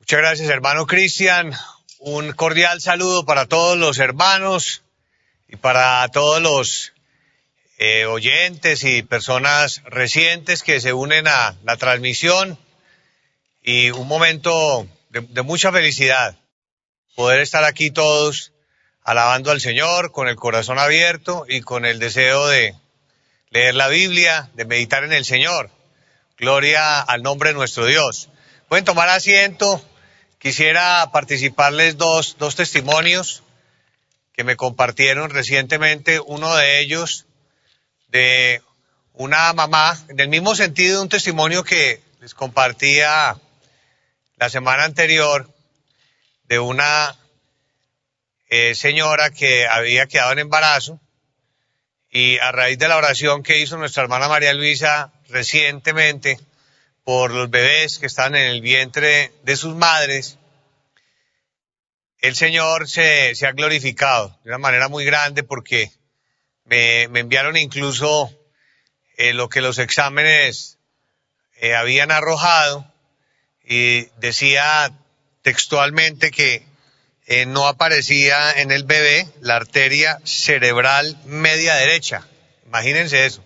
Muchas gracias, hermano Cristian. Un cordial saludo para todos los hermanos y para todos los eh, oyentes y personas recientes que se unen a la transmisión. Y un momento de, de mucha felicidad poder estar aquí todos alabando al Señor con el corazón abierto y con el deseo de leer la Biblia, de meditar en el Señor. Gloria al nombre de nuestro Dios. Pueden tomar asiento. Quisiera participarles dos, dos testimonios que me compartieron recientemente. Uno de ellos de una mamá, en el mismo sentido de un testimonio que les compartía la semana anterior de una eh, señora que había quedado en embarazo y a raíz de la oración que hizo nuestra hermana María Luisa recientemente por los bebés que están en el vientre de sus madres, el Señor se, ha glorificado de una manera muy grande porque me, me enviaron incluso eh, lo que los exámenes eh, habían arrojado y decía textualmente que eh, no aparecía en el bebé la arteria cerebral media derecha. Imagínense eso.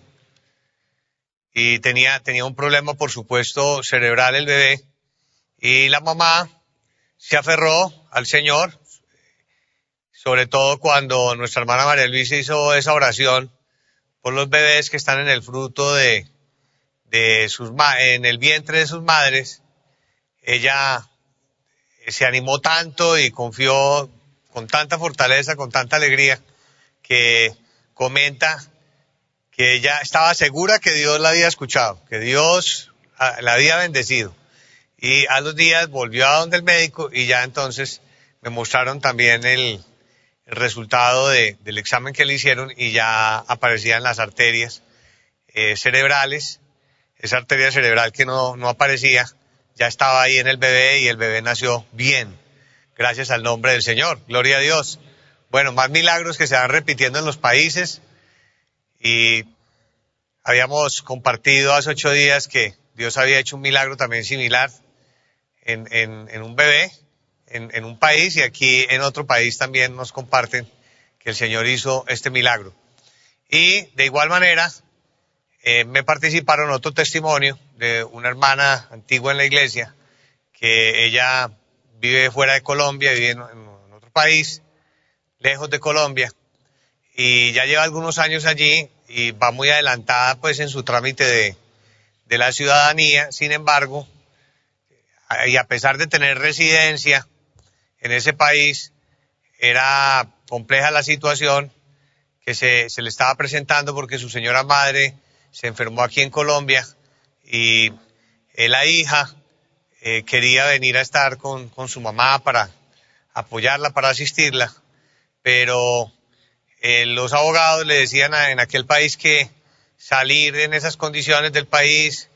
Y tenía, tenía un problema, por supuesto, cerebral el bebé. Y la mamá se aferró al Señor, sobre todo cuando nuestra hermana María Luisa hizo esa oración por los bebés que están en el fruto de, de sus, en el vientre de sus madres. Ella se animó tanto y confió con tanta fortaleza, con tanta alegría, que comenta que ella estaba segura que Dios la había escuchado, que Dios ah, la había bendecido. Y a los días volvió a donde el médico y ya entonces me mostraron también el, resultado de, del examen que le hicieron y ya aparecían las arterias eh, cerebrales, esa arteria cerebral que no, no aparecía, ya estaba ahí en el bebé y el bebé nació bien, gracias al nombre del Señor. Gloria a Dios. Bueno, más milagros que se van repitiendo en los países y habíamos compartido hace ocho días que Dios había hecho un milagro también similar en, un bebé, en, un país y aquí en otro país también nos comparten que el Señor hizo este milagro. Y de igual manera, eh, me participaron otro testimonio de una hermana antigua en la iglesia, que ella vive fuera de Colombia, vive en otro país, lejos de Colombia, y ya lleva algunos años allí y va muy adelantada pues en su trámite de, de la ciudadanía, sin embargo, y a pesar de tener residencia en ese país, era compleja la situación que se, se le estaba presentando porque su señora madre se enfermó aquí en Colombia y eh, la hija eh, quería venir a estar con, con, su mamá para apoyarla, para asistirla, pero eh, los abogados le decían en aquel país que salir en esas condiciones del país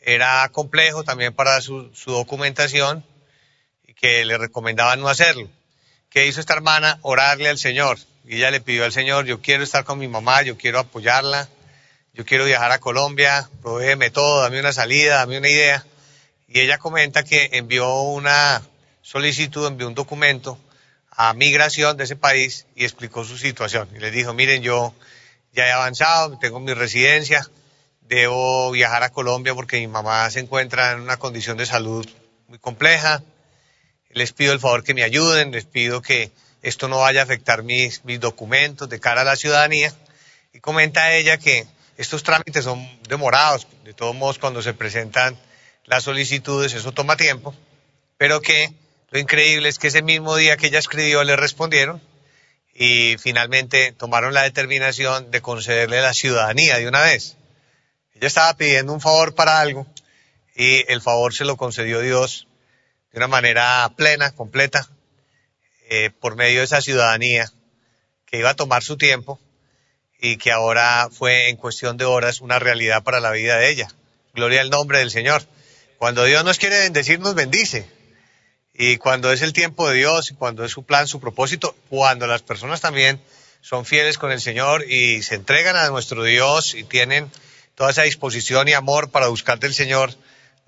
era complejo también para su, su documentación y que le recomendaban no hacerlo. ¿Qué hizo esta hermana? Orarle al Señor. Y ella le pidió al Señor, yo quiero estar con mi mamá, yo quiero apoyarla, yo quiero viajar a Colombia, provéeme todo, dame una salida, dame una idea. Y ella comenta que envió una solicitud, envió un documento a migración de ese país y explicó su situación. Y les dijo, miren, yo ya he avanzado, tengo mi residencia, debo viajar a Colombia porque mi mamá se encuentra en una condición de salud muy compleja. Les pido el favor que me ayuden, les pido que esto no vaya a afectar mis, mis documentos de cara a la ciudadanía. Y comenta ella que estos trámites son demorados, de todos modos cuando se presentan las solicitudes eso toma tiempo, pero que lo increíble es que ese mismo día que ella escribió le respondieron y finalmente tomaron la determinación de concederle la ciudadanía de una vez. Ella estaba pidiendo un favor para algo y el favor se lo concedió Dios de una manera plena, completa, eh, por medio de esa ciudadanía que iba a tomar su tiempo y que ahora fue en cuestión de horas una realidad para la vida de ella. Gloria al nombre del Señor. Cuando Dios nos quiere bendecir, nos bendice. Y cuando es el tiempo de Dios, cuando es su plan, su propósito, cuando las personas también son fieles con el Señor y se entregan a nuestro Dios y tienen toda esa disposición y amor para buscar del Señor,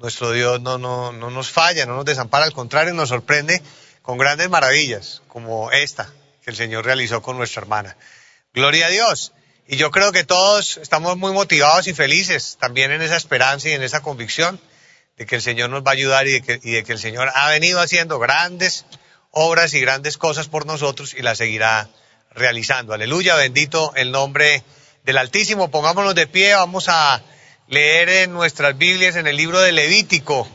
Nuestro Dios no, no, no nos falla, no nos desampara, al contrario, nos sorprende con grandes maravillas, como esta que el Señor realizó con nuestra hermana. Gloria a Dios. Y yo creo que todos estamos muy motivados y felices también en esa esperanza y en esa convicción de que el Señor nos va a ayudar y de que, y de que el Señor ha venido haciendo grandes obras y grandes cosas por nosotros y las seguirá realizando. Aleluya, bendito el nombre del Altísimo. Pongámonos de pie, vamos a leer en nuestras Biblias en el libro de Levítico,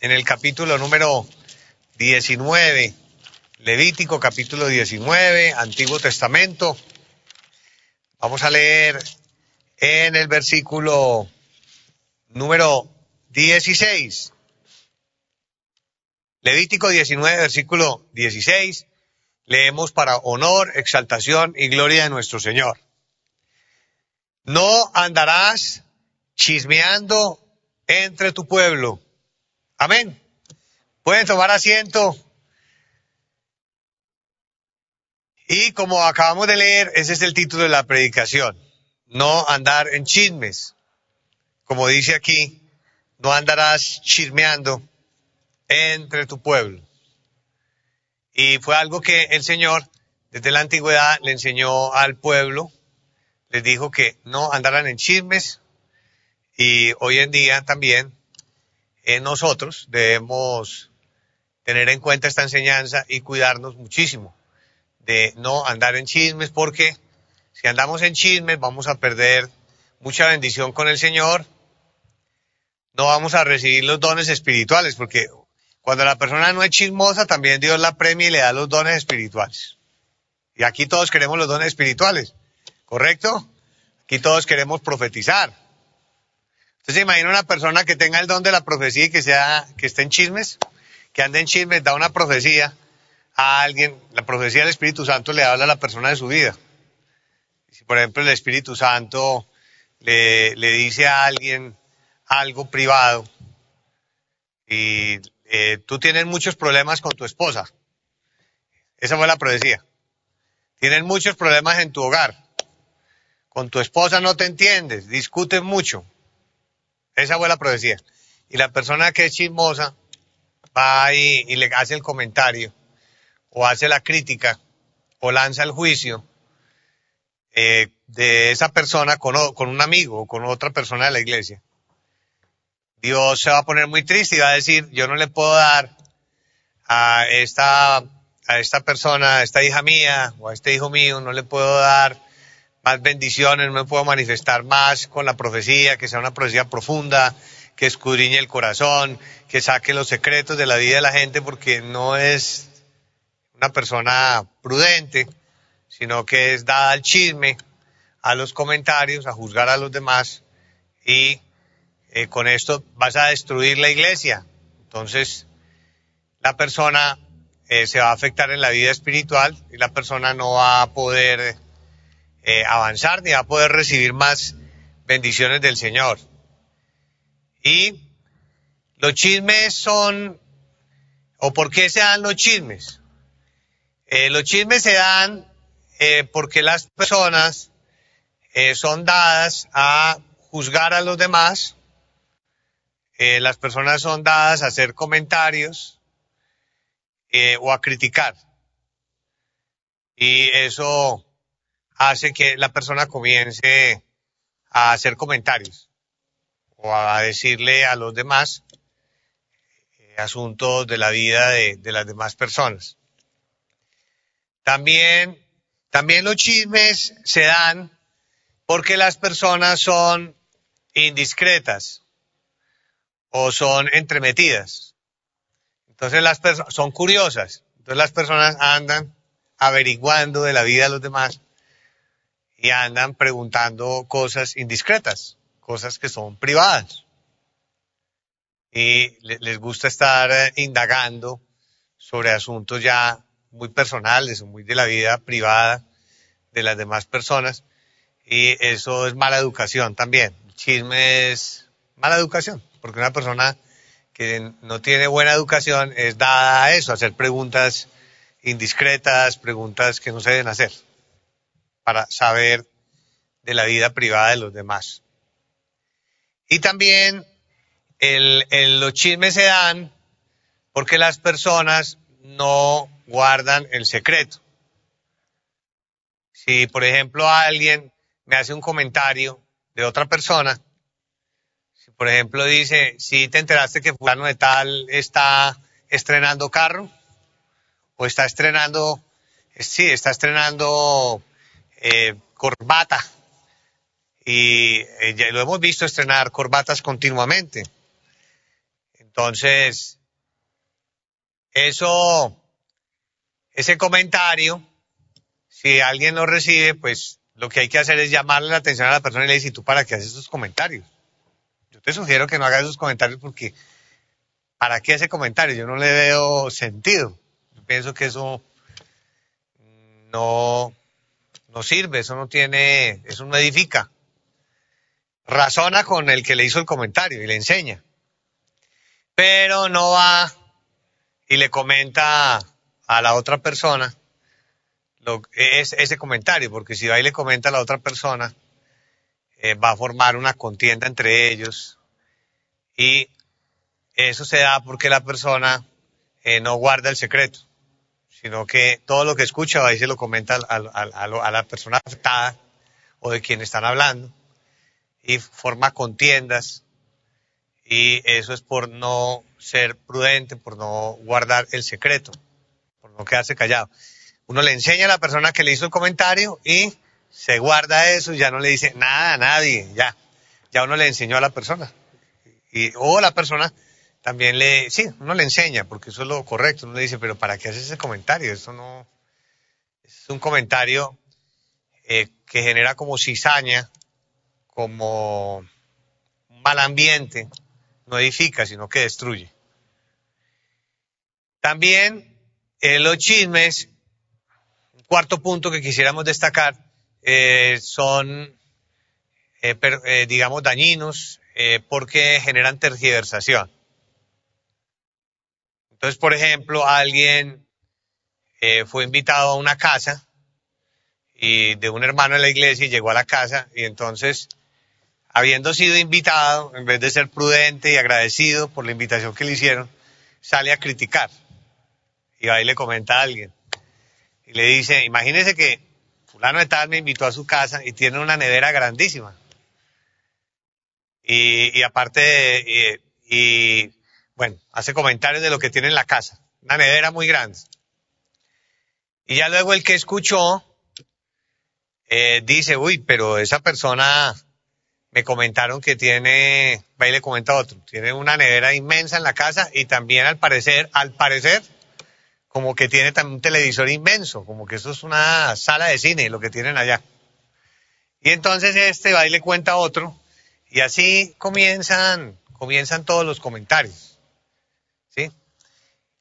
en el capítulo número 19. Levítico capítulo 19, Antiguo Testamento. Vamos a leer en el versículo número 16. Levítico 19, versículo 16. Leemos para honor, exaltación y gloria de nuestro Señor. No andarás chismeando entre tu pueblo. Amén. Pueden tomar asiento. Y como acabamos de leer, ese es el título de la predicación. No andar en chismes. Como dice aquí, no andarás chismeando entre tu pueblo. Y fue algo que el Señor desde la antigüedad le enseñó al pueblo, les dijo que no andaran en chismes, y hoy en día también eh, nosotros debemos tener en cuenta esta enseñanza y cuidarnos muchísimo de no andar en chismes porque si andamos en chismes vamos a perder mucha bendición con el Señor, no vamos a recibir los dones espirituales porque cuando la persona no es chismosa también Dios la premia y le da los dones espirituales. Y aquí todos queremos los dones espirituales, ¿correcto? Aquí todos queremos profetizar. Entonces imagina una persona que tenga el don de la profecía y que sea, que esté en chismes, que ande en chismes, da una profecía a alguien, la profecía del Espíritu Santo le habla a la persona de su vida. Si por ejemplo el Espíritu Santo le dice a alguien algo privado y eh, tú tienes muchos problemas con tu esposa, esa fue la profecía. Tienes muchos problemas en tu hogar. Con tu esposa no te entiendes, discuten mucho. Esa fue la profecía. Y la persona que es chismosa va y, y, le hace el comentario, o hace la crítica, o lanza el juicio eh, de esa persona con, con un amigo o con otra persona de la iglesia. Dios se va a poner muy triste y va a decir, yo no le puedo dar a esta, a esta persona, a esta hija mía o a este hijo mío, no le puedo dar más bendiciones, no me puedo manifestar más con la profecía, que sea una profecía profunda, que escudriñe el corazón, que saque los secretos de la vida de la gente, porque no es una persona prudente, sino que es dada al chisme, a los comentarios, a juzgar a los demás, y eh, con esto vas a destruir la iglesia. Entonces, la persona eh, se va a afectar en la vida espiritual y la persona no va a poder eh, avanzar ni va a poder recibir más bendiciones del Señor. Y los chismes son, o por qué se dan los chismes. Los chismes se dan porque las personas son dadas a juzgar a los demás, eh, las personas son dadas a hacer comentarios eh, o a criticar. Y eso hace que la persona comience a hacer comentarios o a decirle a los demás eh, asuntos de la vida de, de, las demás personas. También, también los chismes se dan porque las personas son indiscretas o son entremetidas. Entonces las personas son curiosas. Entonces las personas andan averiguando de la vida de los demás y andan preguntando cosas indiscretas, cosas que son privadas. Y les gusta estar eh, indagando sobre asuntos ya muy personales, muy de la vida privada de las demás personas. Y eso es mala educación también. El chisme es mala educación, porque una persona que no tiene buena educación es dada a eso, a hacer preguntas indiscretas, preguntas que no se deben hacer para saber de la vida privada de los demás. Y también los chismes se dan porque las personas no guardan el secreto. Si, por ejemplo, alguien me hace un comentario de otra persona, por ejemplo dice, si te enteraste que fulano de tal está estrenando carro, o está estrenando, sí, está estrenando eh, corbata, y eh, lo hemos visto estrenar corbatas continuamente. Entonces, eso, ese comentario, si alguien lo recibe, pues lo que hay que hacer es llamarle la atención a la persona y le decir, ¿tú para qué haces esos comentarios? Te sugiero que no hagas esos comentarios porque, ¿para qué ese comentario? Yo no le veo sentido. Yo pienso que eso no, no sirve, eso no tiene, eso no edifica. Razona con el que le hizo el comentario y le enseña. Pero no va y le comenta a la otra persona ese comentario, porque si va y le comenta a la otra persona, eh, va a formar una contienda entre ellos. Y eso se da porque la persona eh, no guarda el secreto, sino que todo lo que escucha va y se lo comenta a, a la persona afectada o de quien están hablando. Y forma contiendas. Y eso es por no ser prudente, por no guardar el secreto, por no quedarse callado. Uno le enseña a la persona que le hizo el comentario y se guarda eso y ya no le dice nada a nadie, ya. Ya uno le enseñó a la persona. Y, o la persona también le, sí, uno le enseña, porque eso es lo correcto. Uno le dice, pero ¿para qué haces ese comentario? Eso no, es un comentario eh, que genera como cizaña, como mal ambiente, no edifica, sino que destruye. También eh, los chismes, un cuarto punto que quisiéramos destacar, eh, son, eh, digamos, dañinos porque generan tergiversación. Entonces, por ejemplo, alguien fue invitado a una casa y de un hermano de la iglesia y llegó a la casa y entonces habiendo sido invitado, en vez de ser prudente y agradecido por la invitación que le hicieron, sale a criticar. Y ahí le comenta a alguien. Y le dice, imagínese que fulano de me invitó a su casa y tiene una nevera grandísima. Y, aparte, y, bueno, hace comentarios de lo que tiene en la casa. Una nevera muy grande. Y ya luego el que escuchó, eh, dice, uy, pero esa persona me comentaron que tiene, va y le comenta otro, tiene una nevera inmensa en la casa y también al parecer, al parecer, como que tiene también un televisor inmenso, como que eso es una sala de cine, lo que tienen allá. Y entonces este va y le cuenta a otro, y así comienzan, comienzan todos los comentarios. ¿Sí?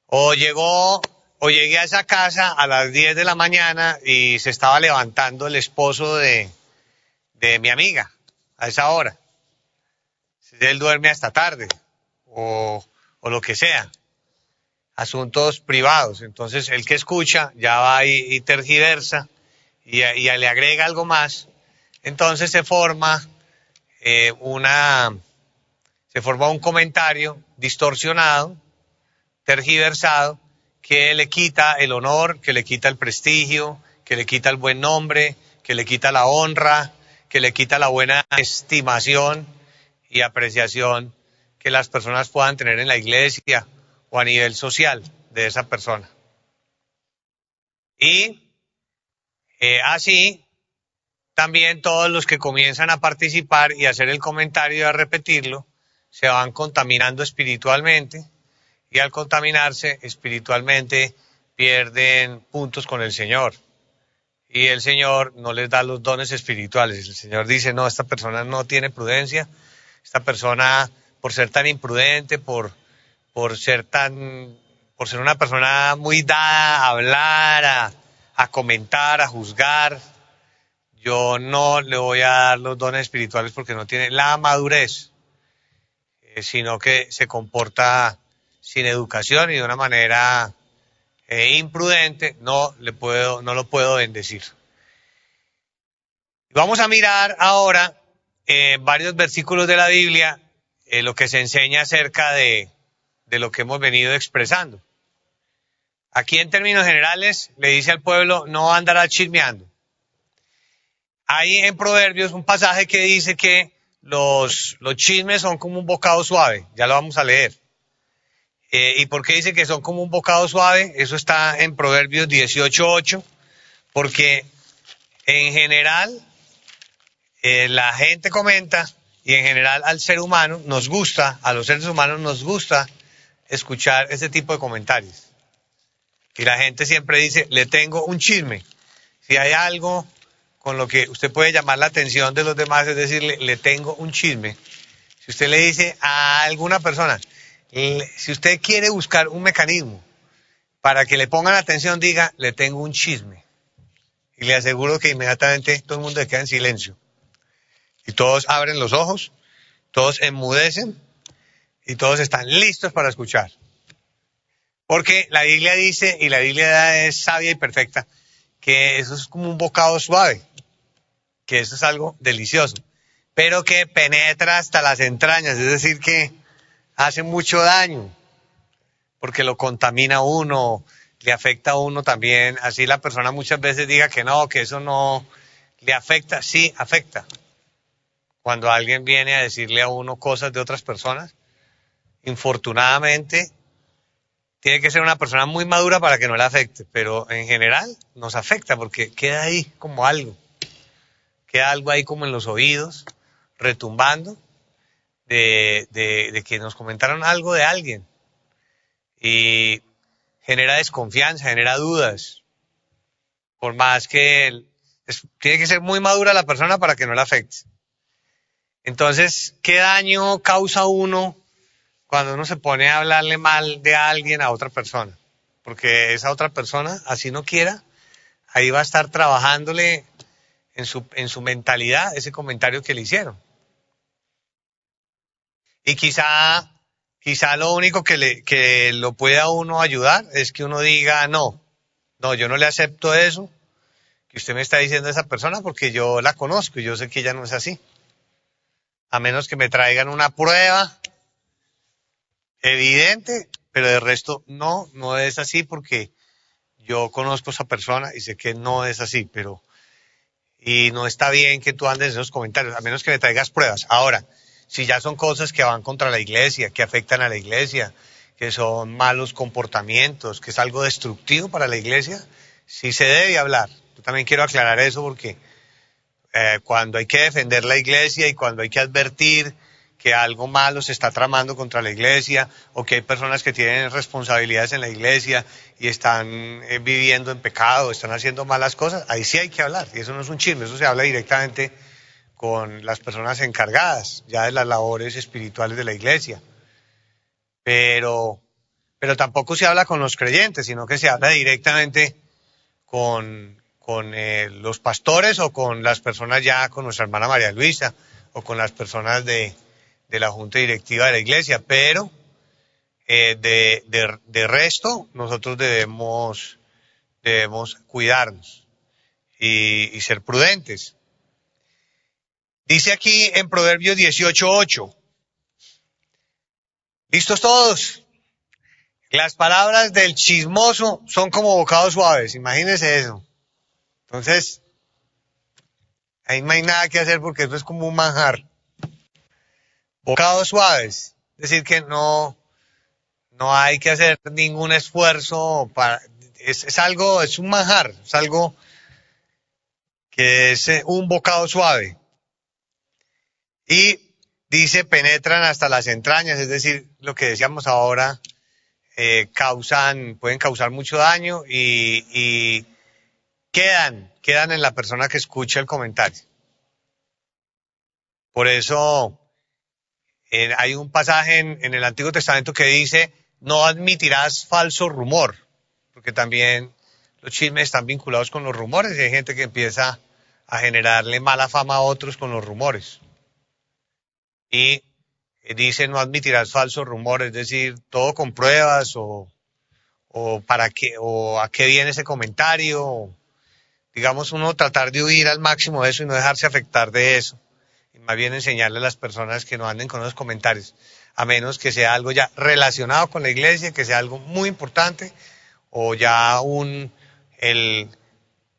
O llegó, o llegué a esa casa a las 10 de la mañana y se estaba levantando el esposo de, de mi amiga a esa hora. Si él duerme hasta tarde o, o lo que sea. Asuntos privados. Entonces el que escucha ya va y, tergiversa y, le agrega algo más. Entonces se forma eh, una, se forma un comentario distorsionado, tergiversado, que le quita el honor, que le quita el prestigio, que le quita el buen nombre, que le quita la honra, que le quita la buena estimación y apreciación que las personas puedan tener en la iglesia o a nivel social de esa persona. Y eh, así, también todos los que comienzan a participar y a hacer el comentario y a repetirlo, se van contaminando espiritualmente y al contaminarse espiritualmente pierden puntos con el Señor y el Señor no les da los dones espirituales. El Señor dice, no, esta persona no tiene prudencia, esta persona por ser tan imprudente, por, por ser tan, por ser una persona muy dada a hablar, a, a comentar, a juzgar, yo no le voy a dar los dones espirituales porque no tiene la madurez, eh, sino que se comporta sin educación y de una manera e imprudente, no, le puedo, no lo puedo bendecir. Vamos a mirar ahora eh, varios versículos de la Biblia eh, lo que se enseña acerca de, de lo que hemos venido expresando. Aquí en términos generales le dice al pueblo no andará chismeando. Hay en Proverbios un pasaje que dice que los, los chismes son como un bocado suave, ya lo vamos a leer. Eh, ¿Y por qué dice que son como un bocado suave? Eso está en Proverbios 18.8, porque en general eh, la gente comenta y en general al ser humano nos gusta, a los seres humanos nos gusta escuchar ese tipo de comentarios. Y la gente siempre dice, le tengo un chisme. Si hay algo con lo que usted puede llamar la atención de los demás, es decirle, le tengo un chisme. Si usted le dice a alguna persona, si usted quiere buscar un mecanismo para que le pongan atención, diga, le tengo un chisme. Y le aseguro que inmediatamente todo el mundo se queda en silencio. Y todos abren los ojos, todos enmudecen y todos están listos para escuchar. Porque la Biblia dice, y la Biblia es sabia y perfecta, que eso es como un bocado suave, que eso es algo delicioso, pero que penetra hasta las entrañas, es decir, que hace mucho daño, porque lo contamina a uno, le afecta a uno también. Así la persona muchas veces diga que no, que eso no le afecta, sí afecta. Cuando alguien viene a decirle a uno cosas de otras personas, infortunadamente, tiene que ser una persona muy madura para que no le afecte, pero en general nos afecta porque queda ahí como algo, queda algo ahí como en los oídos, retumbando, de, que nos comentaron algo de alguien. Y genera desconfianza, genera dudas. Por más que tiene que ser muy madura la persona para que no le afecte. Entonces, ¿qué daño causa uno cuando uno se pone a hablarle mal de alguien a otra persona? Porque esa otra persona, así no quiera, ahí va a estar trabajándole en su, en su mentalidad ese comentario que le hicieron. Y quizá, quizá lo único que, le, que lo pueda uno ayudar es que uno diga, no, no, yo no le acepto eso que usted me está diciendo a esa persona porque yo la conozco y yo sé que ella no es así. A menos que me traigan una prueba evidente, pero de resto no, no es así porque yo conozco a esa persona y sé que no es así, pero y no está bien que tú andes en esos comentarios, a menos que me traigas pruebas. Ahora, si ya son cosas que van contra la iglesia, que afectan a la iglesia, que son malos comportamientos, que es algo destructivo para la iglesia, sí se debe hablar. Yo también quiero aclarar eso porque eh, cuando hay que defender la iglesia y cuando hay que advertir que algo malo se está tramando contra la iglesia o que hay personas que tienen responsabilidades en la iglesia y están eh, viviendo en pecado, están haciendo malas cosas, ahí sí hay que hablar. Y eso no es un chisme, eso se habla directamente con las personas encargadas ya de las labores espirituales de la iglesia. Pero, pero tampoco se habla con los creyentes, sino que se habla directamente con, con eh, los pastores o con las personas ya, con nuestra hermana María Luisa o con las personas de, de la junta directiva de la iglesia. Pero eh, de, de, de, resto, nosotros debemos, debemos cuidarnos y, y ser prudentes. Dice aquí en Proverbios 18.8. ¿Listos todos? Las palabras del chismoso son como bocados suaves, imagínense eso. Entonces, ahí no hay nada que hacer porque eso es como un manjar. Bocados suaves, es decir que no, no hay que hacer ningún esfuerzo para, es, algo, es un manjar, es algo que es un bocado suave. Y dice, penetran hasta las entrañas, es decir, lo que decíamos ahora, eh, causan, pueden causar mucho daño y, y, quedan, quedan en la persona que escucha el comentario. Por eso eh, hay un pasaje en, el Antiguo Testamento que dice, no admitirás falso rumor, porque también los chismes están vinculados con los rumores y hay gente que empieza a generarle mala fama a otros con los rumores y dice no admitirás falsos rumores, es decir, todo con pruebas o para qué, o a qué viene ese comentario, digamos uno tratar de huir al máximo de eso y no dejarse afectar de eso. Más bien enseñarle a las personas que no anden con esos comentarios, a menos que sea algo ya relacionado con la iglesia, que sea algo muy importante, o ya un, el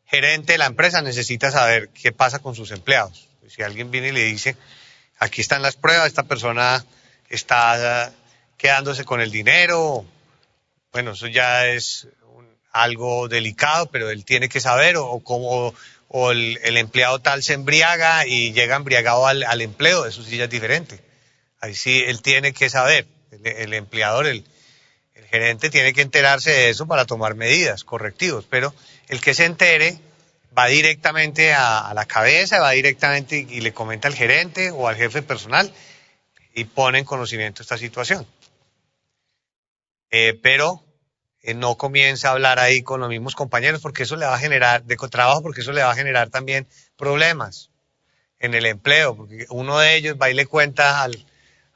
gerente de la empresa necesita saber qué pasa con sus empleados. Si alguien viene y le dice, aquí están las pruebas, esta persona está quedándose con el dinero, bueno, eso ya es algo delicado, pero él tiene que saber, o, como o el, empleado tal se embriaga y llega embriagado al, empleo, eso sí ya es diferente. Ahí sí él tiene que saber, el, empleador, el, gerente tiene que enterarse de eso para tomar medidas, correctivos, pero el que se entere va directamente a, la cabeza, va directamente y, le comenta al gerente o al jefe personal y pone en conocimiento esta situación. Eh, pero eh, no comienza a hablar ahí con los mismos compañeros porque eso le va a generar, de trabajo, porque eso le va a generar también problemas en el empleo, porque uno de ellos va y le cuenta al,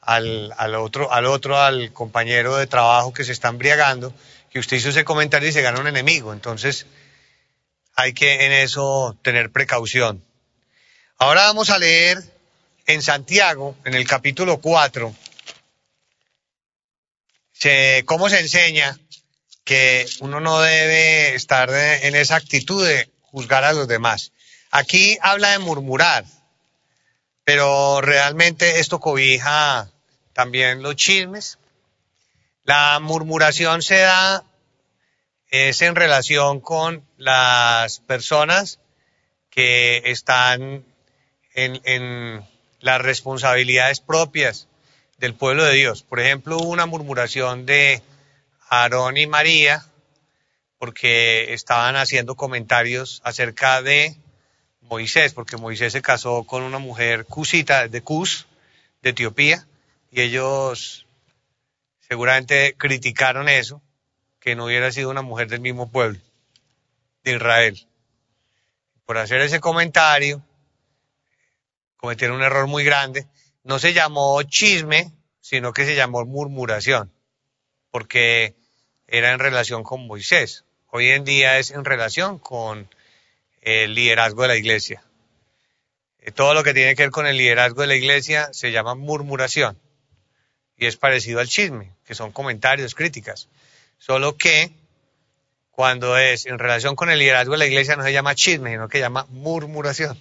al, al, otro, al otro, al compañero de trabajo que se está embriagando, que usted hizo ese comentario y se gana un enemigo. Entonces, hay que en eso tener precaución. Ahora vamos a leer en Santiago, en el capítulo 4, cómo se enseña que uno no debe estar en esa actitud de juzgar a los demás. Aquí habla de murmurar, pero realmente esto cobija también los chismes. La murmuración se da es en relación con las personas que están en, en las responsabilidades propias del pueblo de Dios. Por ejemplo, una murmuración de Aarón y María, porque estaban haciendo comentarios acerca de Moisés, porque Moisés se casó con una mujer cusita de Cus, de Etiopía, y ellos seguramente criticaron eso, que no hubiera sido una mujer del mismo pueblo, de Israel. Por hacer ese comentario, cometieron un error muy grande. No se llamó chisme, sino que se llamó murmuración porque era en relación con Moisés. Hoy en día es en relación con el liderazgo de la iglesia. Eh, todo lo que tiene que ver con el liderazgo de la iglesia se llama murmuración y es parecido al chisme, que son comentarios, críticas. Solo que cuando es en relación con el liderazgo de la iglesia no se llama chisme, sino que se llama murmuración.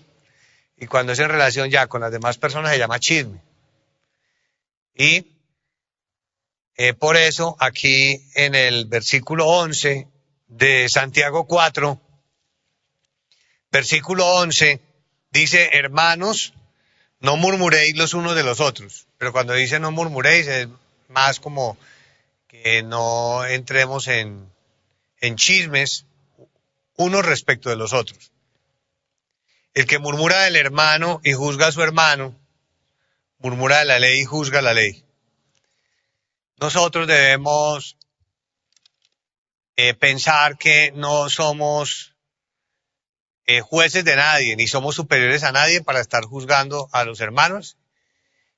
Y cuando es en relación ya con las demás personas se llama chisme. Y eh, por eso, aquí en el versículo 11 de Santiago 4, versículo 11, dice, hermanos, no murmuréis los unos de los otros. Pero cuando dice no murmuréis, es más como que no entremos en, en chismes unos respecto de los otros. El que murmura del hermano y juzga a su hermano, murmura de la ley y juzga la ley. Nosotros debemos eh, pensar que no somos eh, jueces de nadie, ni somos superiores a nadie para estar juzgando a los hermanos.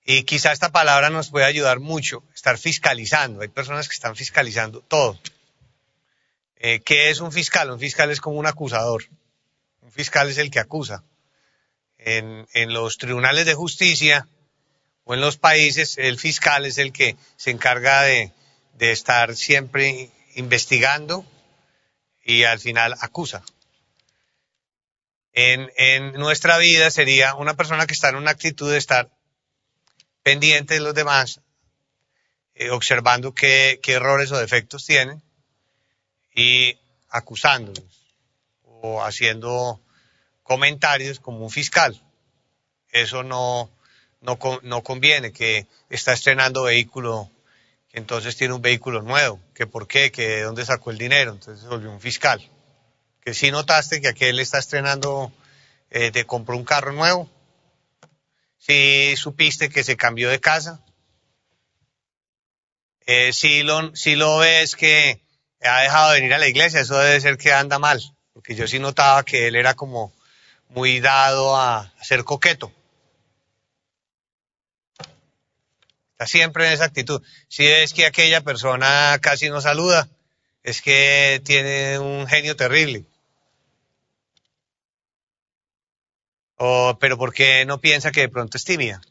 Y quizá esta palabra nos puede ayudar mucho, estar fiscalizando. Hay personas que están fiscalizando todo. Eh, ¿Qué es un fiscal? Un fiscal es como un acusador. Un fiscal es el que acusa. En, en los tribunales de justicia, o en los países el fiscal es el que se encarga de, estar siempre investigando y al final acusa. En, nuestra vida sería una persona que está en una actitud de estar pendiente de los demás, eh, observando qué, qué, errores o defectos tienen y acusándolos o haciendo comentarios como un fiscal. Eso no, no, no conviene, que está estrenando vehículo, que entonces tiene un vehículo nuevo, que por qué, que de dónde sacó el dinero, entonces se volvió un fiscal. Que si notaste que aquel está estrenando, eh, te compró un carro nuevo, si supiste que se cambió de casa, eh, si, lo, si lo ves que ha dejado de venir a la iglesia, eso debe ser que anda mal, porque yo sí notaba que él era como muy dado a ser coqueto. Está siempre en esa actitud. Si es que aquella persona casi no saluda, es que tiene un genio terrible. O, pero ¿por qué no piensa que de pronto es tímida?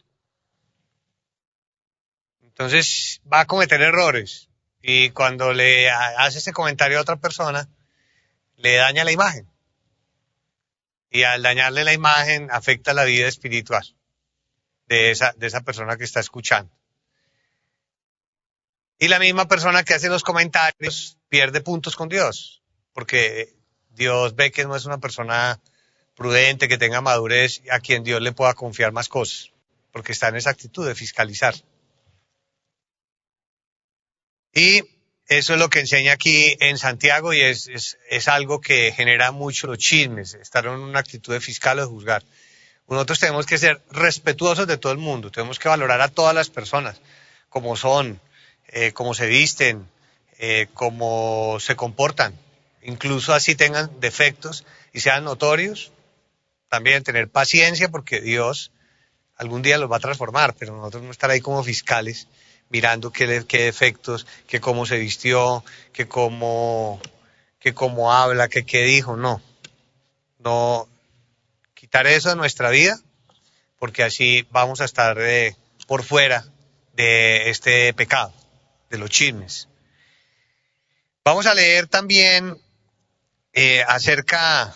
Entonces va a cometer errores y cuando le hace ese comentario a otra persona, le daña la imagen. Y al dañarle la imagen afecta la vida espiritual de esa, de esa persona que está escuchando. Y la misma persona que hace los comentarios pierde puntos con Dios, porque Dios ve que no es una persona prudente, que tenga madurez, a quien Dios le pueda confiar más cosas, porque está en esa actitud de fiscalizar. Y eso es lo que enseña aquí en Santiago y es, es, algo que genera mucho los chismes, estar en una actitud de fiscal o de juzgar. Nosotros tenemos que ser respetuosos de todo el mundo, tenemos que valorar a todas las personas como son, eh, cómo se visten, eh, cómo se comportan, incluso así tengan defectos y sean notorios. También tener paciencia porque Dios algún día los va a transformar, pero nosotros no estar ahí como fiscales mirando qué, qué defectos, qué cómo se vistió, qué cómo, qué cómo habla, qué qué dijo, no. No quitar eso de nuestra vida porque así vamos a estar eh, por fuera de este pecado de los chismes. Vamos a leer también eh, acerca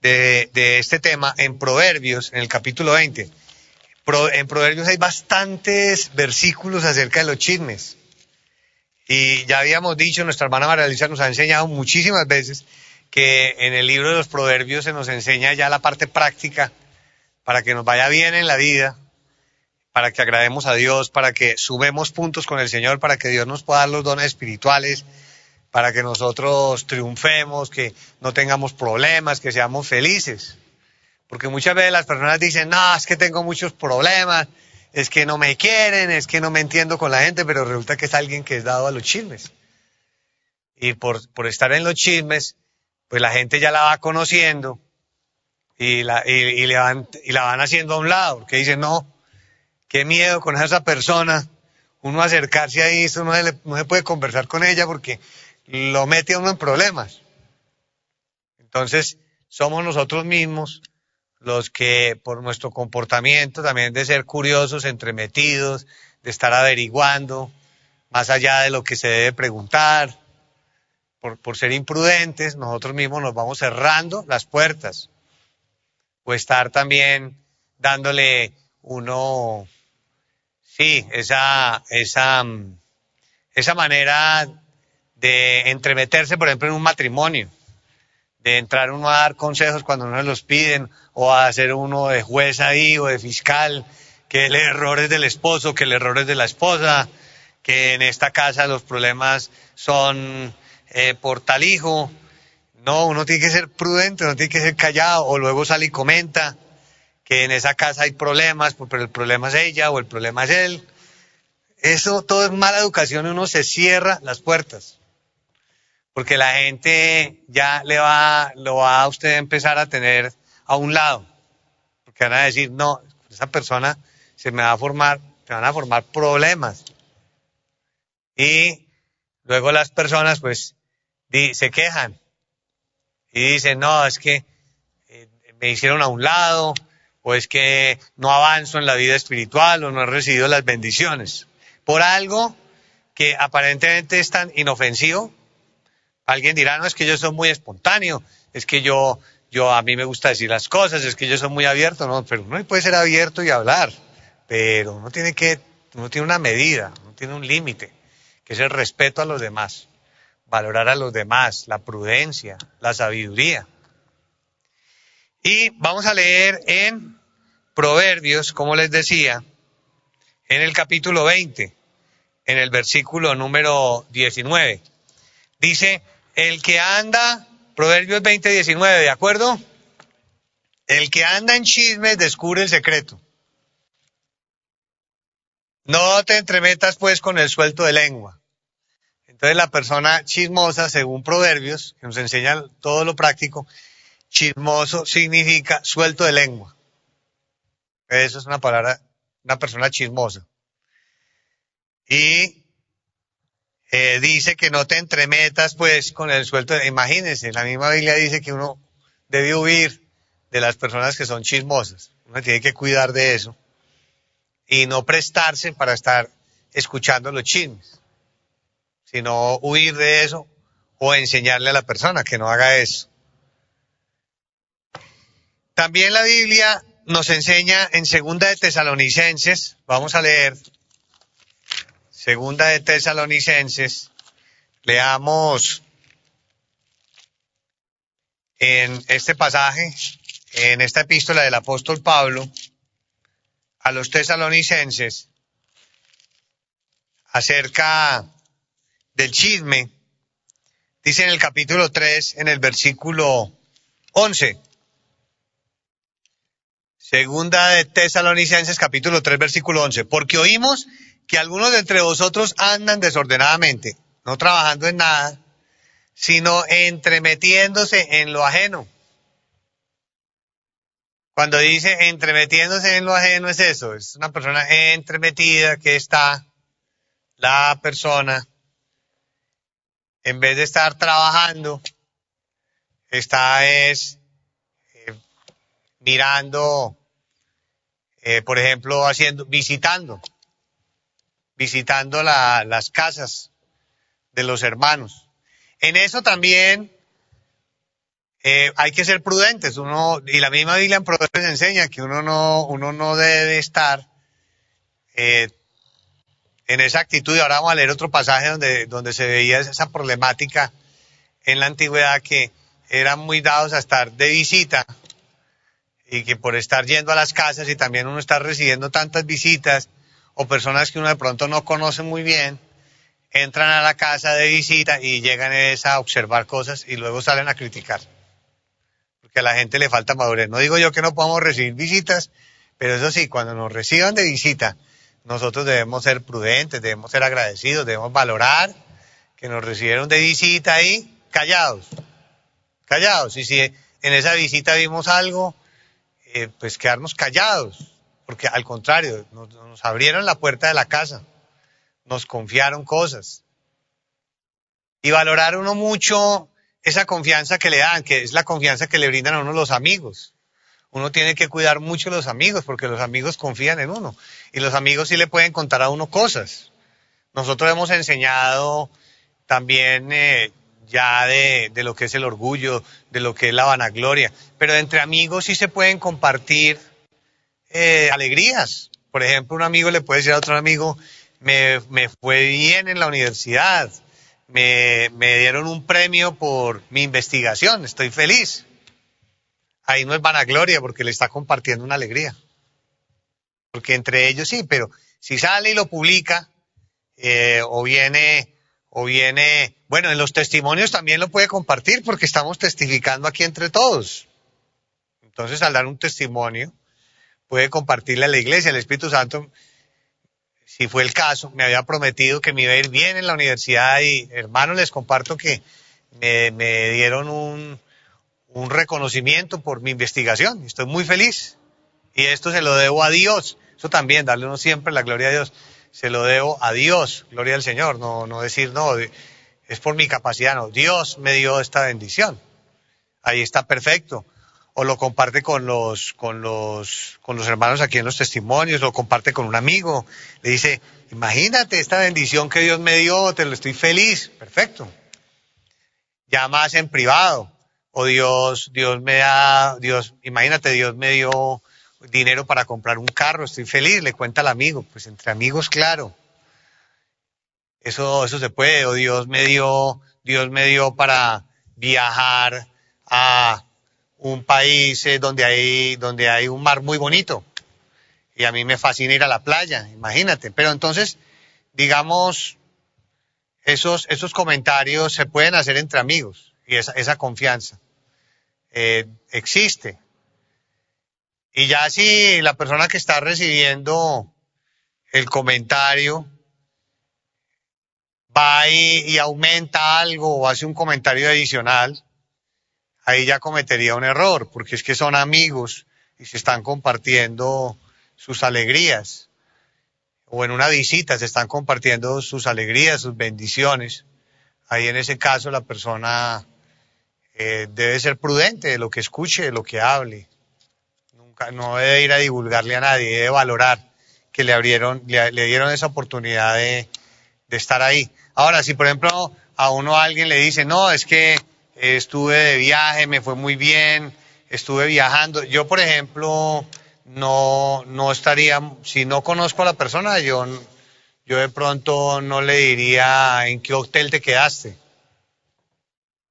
de, este tema en Proverbios, en el capítulo 20. Pro, en Proverbios hay bastantes versículos acerca de los chismes. Y ya habíamos dicho, nuestra hermana María Luisa nos ha enseñado muchísimas veces que en el libro de los Proverbios se nos enseña ya la parte práctica para que nos vaya bien en la vida, para que agrademos a Dios, para que sumemos puntos con el Señor, para que Dios nos pueda dar los dones espirituales, para que nosotros triunfemos, que no tengamos problemas, que seamos felices. Porque muchas veces las personas dicen, no, es que tengo muchos problemas, es que no me quieren, es que no me entiendo con la gente, pero resulta que es alguien que es dado a los chismes. Y por, estar en los chismes, pues la gente ya la va conociendo y la, van, y la van haciendo a un lado, porque dicen, no, qué miedo con esa persona, uno acercarse ahí, eso no se, no se puede conversar con ella porque lo mete a uno en problemas. Entonces, somos nosotros mismos los que por nuestro comportamiento también de ser curiosos, entremetidos, de estar averiguando más allá de lo que se debe preguntar, por, por ser imprudentes, nosotros mismos nos vamos cerrando las puertas. O estar también dándole uno Sí, esa, esa, esa manera de entremeterse, por ejemplo, en un matrimonio, de entrar uno a dar consejos cuando no los piden, o a hacer uno de juez ahí o de fiscal, que el error es del esposo, que el error es de la esposa, que en esta casa los problemas son eh, por tal hijo. No, uno tiene que ser prudente, uno tiene que ser callado, o luego sale y comenta que en esa casa hay problemas, pues, pero el problema es ella o el problema es él. Eso todo es mala educación, uno se cierra las puertas. Porque la gente ya le va, lo va a usted empezar a tener a un lado. Porque van a decir, no, esa persona se me va a formar, se van a formar problemas. Y luego las personas pues se quejan y dicen, no, es que eh, me hicieron a un lado, o es que no avanzo en la vida espiritual o no he recibido las bendiciones. Por algo que aparentemente es tan inofensivo, alguien dirá, no, es que yo soy muy espontáneo, es que yo, yo a mí me gusta decir las cosas, es que yo soy muy abierto, no, pero uno puede ser abierto y hablar, pero uno tiene que, uno tiene una medida, uno tiene un límite, que es el respeto a los demás, valorar a los demás, la prudencia, la sabiduría. Y vamos a leer en Proverbios, como les decía, en el capítulo 20, en el versículo número 19. Dice, el que anda, Proverbios 20, 19, ¿de acuerdo? El que anda en chismes descubre el secreto. No te entremetas pues con el suelto de lengua. Entonces la persona chismosa, según Proverbios, que nos enseña todo lo práctico, Chismoso significa suelto de lengua. Eso es una palabra, una persona chismosa. Y eh, dice que no te entremetas pues con el suelto. De, imagínense, la misma Biblia dice que uno debe huir de las personas que son chismosas. Uno tiene que cuidar de eso y no prestarse para estar escuchando los chismes, sino huir de eso o enseñarle a la persona que no haga eso. También la Biblia nos enseña en Segunda de Tesalonicenses, vamos a leer Segunda de Tesalonicenses, leamos en este pasaje, en esta epístola del apóstol Pablo a los tesalonicenses acerca del chisme, dice en el capítulo 3, en el versículo 11. Segunda de Tesalonicenses, capítulo 3, versículo 11. Porque oímos que algunos de entre vosotros andan desordenadamente, no trabajando en nada, sino entremetiéndose en lo ajeno. Cuando dice entremetiéndose en lo ajeno es eso, es una persona entremetida que está la persona, en vez de estar trabajando, está es eh, mirando, eh, por ejemplo, haciendo, visitando, visitando las casas de los hermanos. En eso también eh, hay que ser prudentes. Uno, y la misma Biblia en Proverbios enseña que uno no, uno no debe estar eh, en esa actitud. Y ahora vamos a leer otro pasaje donde, donde se veía esa problemática en la antigüedad que eran muy dados a estar de visita y que por estar yendo a las casas y también uno está recibiendo tantas visitas o personas que uno de pronto no conoce muy bien, entran a la casa de visita y llegan a observar cosas y luego salen a criticar. Porque a la gente le falta madurez. No digo yo que no podamos recibir visitas, pero eso sí, cuando nos reciban de visita, nosotros debemos ser prudentes, debemos ser agradecidos, debemos valorar que nos recibieron de visita ahí, callados, callados. Y si en esa visita vimos algo, eh, pues quedarnos callados, porque al contrario, nos abrieron la puerta de la casa nos confiaron cosas. Y valorar uno mucho esa confianza que le dan, que es la confianza que le brindan a uno los amigos. Uno tiene que cuidar mucho a los amigos porque los amigos confían en uno y los amigos sí le pueden contar a uno cosas. Nosotros hemos enseñado también eh, ya de, lo que es el orgullo, de lo que es la vanagloria, pero entre amigos sí se pueden compartir eh, alegrías. Por ejemplo, un amigo le puede decir a otro amigo, me, me fue bien en la universidad, me, me dieron un premio por mi investigación, estoy feliz. Ahí no es vanagloria porque le está compartiendo una alegría. Porque entre ellos sí, pero si sale y lo publica, eh, o viene, o viene, bueno, en los testimonios también lo puede compartir porque estamos testificando aquí entre todos. Entonces, al dar un testimonio, puede compartirle a la iglesia. El Espíritu Santo si fue el caso, me había prometido que me iba a ir bien en la universidad y hermanos, les comparto que me, dieron un, un reconocimiento por mi investigación. Estoy muy feliz. Y esto se lo debo a Dios. Eso también, darle uno siempre la gloria a Dios. Se lo debo a Dios, gloria al Señor. No, no decir, no, es por mi capacidad, no. Dios me dio esta bendición. Ahí está perfecto o lo comparte con los, con los, con los hermanos aquí en los testimonios, lo comparte con un amigo, le dice, imagínate esta bendición que Dios me dio, te lo estoy feliz, perfecto. Llamas en privado, o Dios, Dios me da, Dios, imagínate, Dios me dio dinero para comprar un carro, estoy feliz, le cuenta al amigo, pues entre amigos, claro. Eso, eso se puede, o Dios me dio, Dios me dio para viajar a, un país eh, donde hay, donde hay un mar muy bonito. Y a mí me fascina ir a la playa, imagínate. Pero entonces, digamos, esos, esos comentarios se pueden hacer entre amigos y esa, confianza eh, existe. Y ya si la persona que está recibiendo el comentario va y aumenta algo o hace un comentario adicional, ahí ya cometería un error, porque es que son amigos y se están compartiendo sus alegrías. O en una visita se están compartiendo sus alegrías, sus bendiciones. Ahí en ese caso la persona eh, debe ser prudente de lo que escuche, de lo que hable. No debe ir a divulgarle a nadie, debe valorar que le abrieron, le, dieron esa oportunidad de, de estar ahí. Ahora, si por ejemplo a uno alguien le dice, no, es que estuve de viaje, me fue muy bien, estuve viajando. Yo, por ejemplo, no, no estaría, si no conozco a la persona, yo, yo de pronto no le diría en qué hotel te quedaste.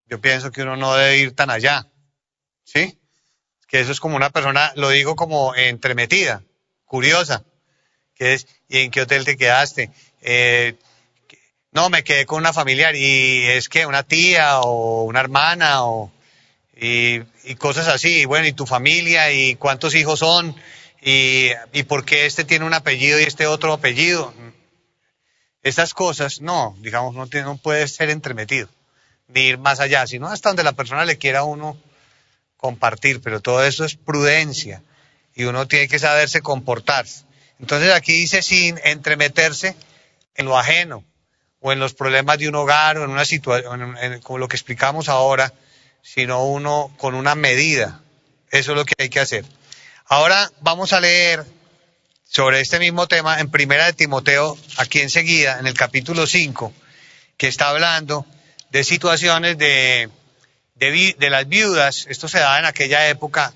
Yo pienso que uno no debe ir tan allá. ¿Sí? Que eso es como una persona, lo digo como entremetida, curiosa. Que es, ¿y en qué hotel te quedaste? Eh, no, me quedé con una familiar y es que una tía o una hermana o y, cosas así. Y bueno, y tu familia y cuántos hijos son y, y por qué este tiene un apellido y este otro apellido. Esas cosas, no, digamos, no, no puede ser entremetido ni ir más allá, sino hasta donde la persona le quiera a uno compartir, pero todo eso es prudencia y uno tiene que saberse comportarse. Entonces aquí dice sin entremeterse en lo ajeno o en los problemas de un hogar o en una situación, como lo que explicamos ahora, sino uno con una medida. Eso es lo que hay que hacer. Ahora vamos a leer sobre este mismo tema en Primera de Timoteo, aquí enseguida, en el capítulo 5, que está hablando de situaciones de, de, las viudas. Esto se daba en aquella época,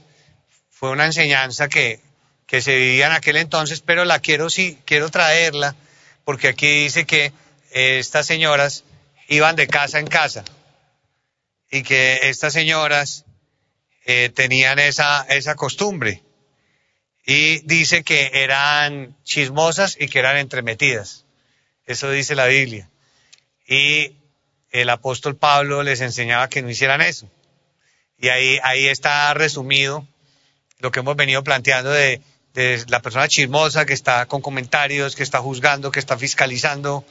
fue una enseñanza que, que se vivía en aquel entonces, pero la quiero, sí, quiero traerla, porque aquí dice que estas señoras iban de casa en casa y que estas señoras eh, tenían esa, esa costumbre. Y dice que eran chismosas y que eran entremetidas. Eso dice la Biblia. Y el apóstol Pablo les enseñaba que no hicieran eso. Y ahí, ahí está resumido lo que hemos venido planteando de, de la persona chismosa que está con comentarios, que está juzgando, que está fiscalizando,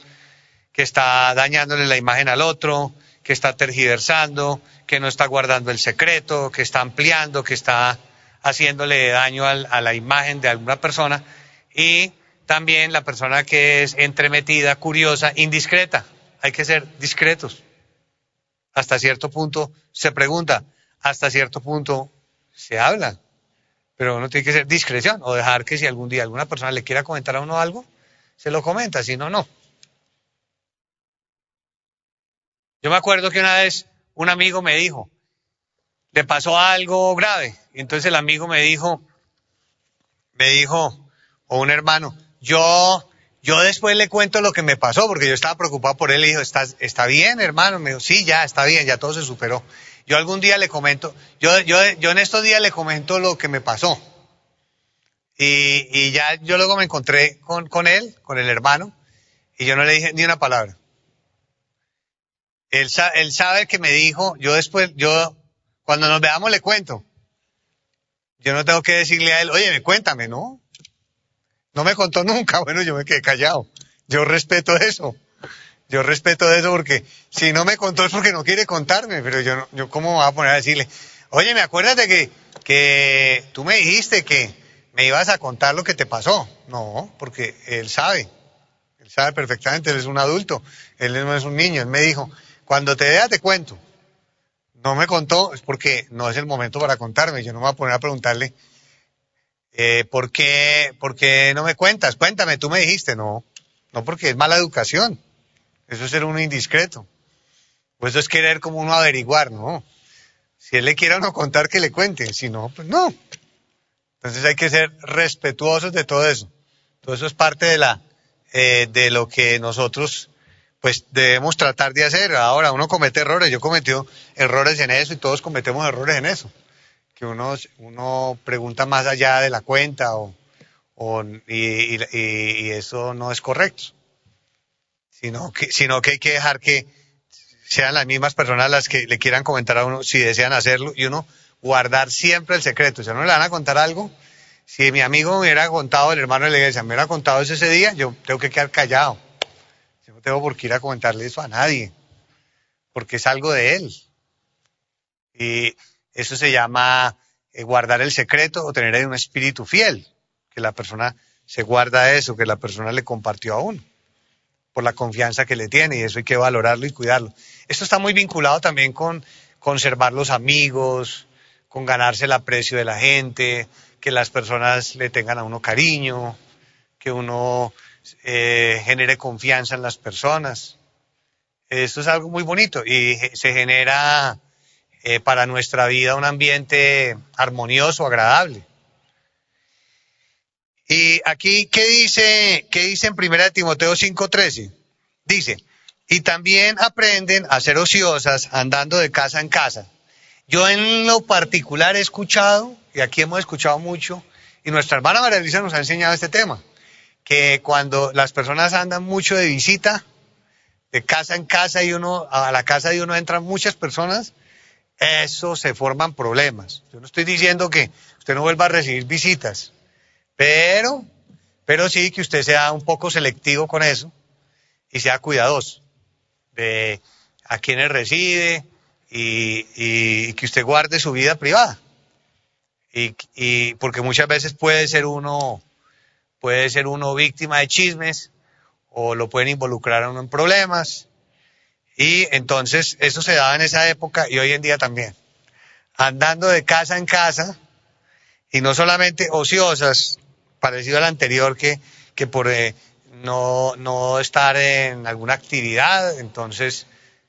que está dañándole la imagen al otro, que está tergiversando, que no está guardando el secreto, que está ampliando, que está haciéndole daño a la imagen de alguna persona y también la persona que es entremetida, curiosa, indiscreta. Hay que ser discretos. Hasta cierto punto se pregunta, hasta cierto punto se habla, pero uno tiene que ser discreción o dejar que si algún día alguna persona le quiera comentar a uno algo, se lo comenta, si no, no. Yo me acuerdo que una vez un amigo me dijo, le pasó algo grave. Y entonces el amigo me dijo, me dijo, o un hermano, yo, yo después le cuento lo que me pasó, porque yo estaba preocupado por él. Le dijo, ¿está, está bien, hermano? Me dijo, sí, ya, está bien, ya todo se superó. Yo algún día le comento, yo, yo, yo en estos días le comento lo que me pasó. Y, y ya yo luego me encontré con, con él, con el hermano, y yo no le dije ni una palabra. Él, él sabe que me dijo, yo después, yo, cuando nos veamos le cuento. Yo no tengo que decirle a él, oye, me cuéntame, ¿no? No me contó nunca, bueno, yo me quedé callado. Yo respeto eso. Yo respeto eso porque si no me contó es porque no quiere contarme, pero yo, yo cómo voy a poner a decirle, oye, me acuerdas de que, que tú me dijiste que me ibas a contar lo que te pasó. No, porque él sabe. Él sabe perfectamente, él es un adulto, él no es un niño. Él me dijo, cuando te vea te cuento. No me contó, es porque no es el momento para contarme. Yo no me voy a poner a preguntarle, eh, ¿por, qué, ¿por qué no me cuentas? Cuéntame, tú me dijiste. No, no porque es mala educación. Eso es ser uno indiscreto. Pues eso es querer como uno averiguar, ¿no? Si él le quiere a uno contar, que le cuente. Si no, pues no. Entonces hay que ser respetuosos de todo eso. Todo eso es parte de la, eh, de lo que nosotros pues debemos tratar de hacer. Ahora uno comete errores, yo cometí errores en eso y todos cometemos errores en eso. Que uno, uno pregunta más allá de la cuenta o, o y, y, eso no es correcto. Sino que, sino que hay que dejar que sean las mismas personas las que le quieran comentar a uno si desean hacerlo y uno guardar siempre el secreto. Si a uno le van a contar algo, si mi amigo me hubiera contado, el hermano de la iglesia me hubiera contado eso ese día, yo tengo que quedar callado tengo por qué ir a comentarle eso a nadie, porque es algo de él. Y eso se llama eh, guardar el secreto o tener un espíritu fiel, que la persona se guarda eso, que la persona le compartió a uno, por la confianza que le tiene, y eso hay que valorarlo y cuidarlo. Esto está muy vinculado también con conservar los amigos, con ganarse el aprecio de la gente, que las personas le tengan a uno cariño, que uno eh, genere confianza en las personas. Esto es algo muy bonito y se genera eh, para nuestra vida un ambiente armonioso, agradable. Y aquí, ¿qué dice, qué dice en 1 Timoteo 5:13? Dice, y también aprenden a ser ociosas andando de casa en casa. Yo en lo particular he escuchado, y aquí hemos escuchado mucho, y nuestra hermana María Luisa nos ha enseñado este tema, que cuando las personas andan mucho de visita, de casa en casa y uno, a la casa de uno entran muchas personas, eso se forman problemas. Yo no estoy diciendo que usted no vuelva a recibir visitas, pero, pero sí que usted sea un poco selectivo con eso y sea cuidadoso de a quienes recibe y, que usted guarde su vida privada. Y, porque muchas veces puede ser uno, puede ser uno víctima de chismes o lo pueden involucrar a uno en problemas. Y entonces eso se daba en esa época y hoy en día también. Andando de casa en casa y no solamente ociosas, parecido al anterior que, que por eh, no, no estar en alguna actividad, entonces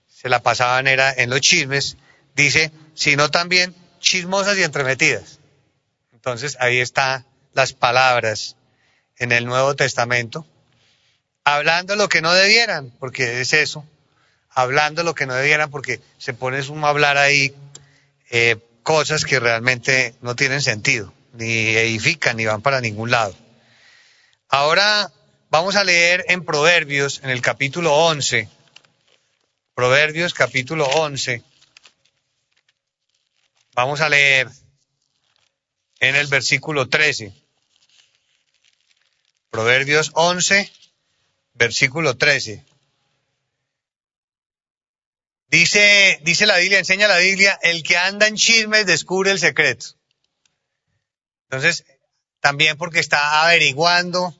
se la pasaban era en los chismes, dice, sino también chismosas y entremetidas. Entonces ahí están las palabras en el Nuevo Testamento, hablando lo que no debieran, porque es eso, hablando lo que no debieran, porque se pone a hablar ahí eh, cosas que realmente no tienen sentido, ni edifican, ni van para ningún lado. Ahora Vamos a leer en Proverbios, en el capítulo 11. Proverbios capítulo 11. Vamos a leer en el versículo 13. Proverbios 11, versículo 13. Dice, dice la Biblia, enseña la Biblia, el que anda en chismes descubre el secreto. Entonces, también porque está averiguando,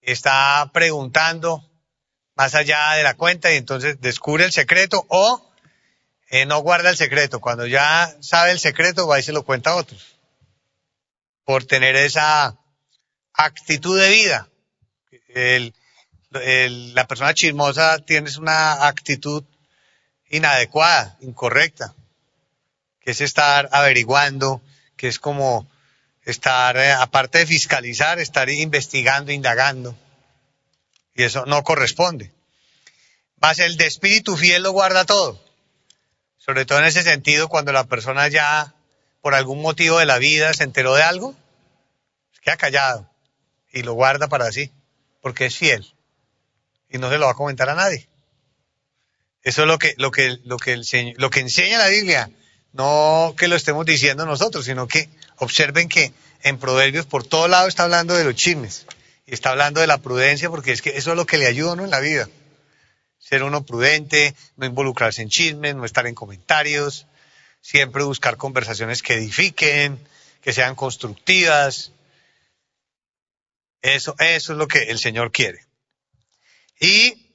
está preguntando más allá de la cuenta y entonces descubre el secreto o eh, no guarda el secreto. Cuando ya sabe el secreto va y se lo cuenta a otros. Por tener esa actitud de vida. la persona chismosa tiene una actitud inadecuada, incorrecta, que es estar averiguando, que es como estar, eh, aparte de fiscalizar, estar investigando, indagando. Y eso no corresponde. Más el de espíritu fiel lo guarda todo. Sobre todo en ese sentido, cuando la persona ya, por algún motivo de la vida, se enteró de algo, se queda callado y lo guarda para sí, porque es fiel. Y no se lo va a comentar a nadie. Eso es lo que, lo que, lo que, el, lo que enseña la Biblia. No que lo estemos diciendo nosotros, sino que observen que en Proverbios por todo lado está hablando de los chismes. Y está hablando de la prudencia porque es que eso es lo que le ayuda a uno en la vida. Ser uno prudente, no involucrarse en chismes, no estar en comentarios, siempre buscar conversaciones que edifiquen, que sean constructivas. Eso, eso es lo que el Señor quiere. Y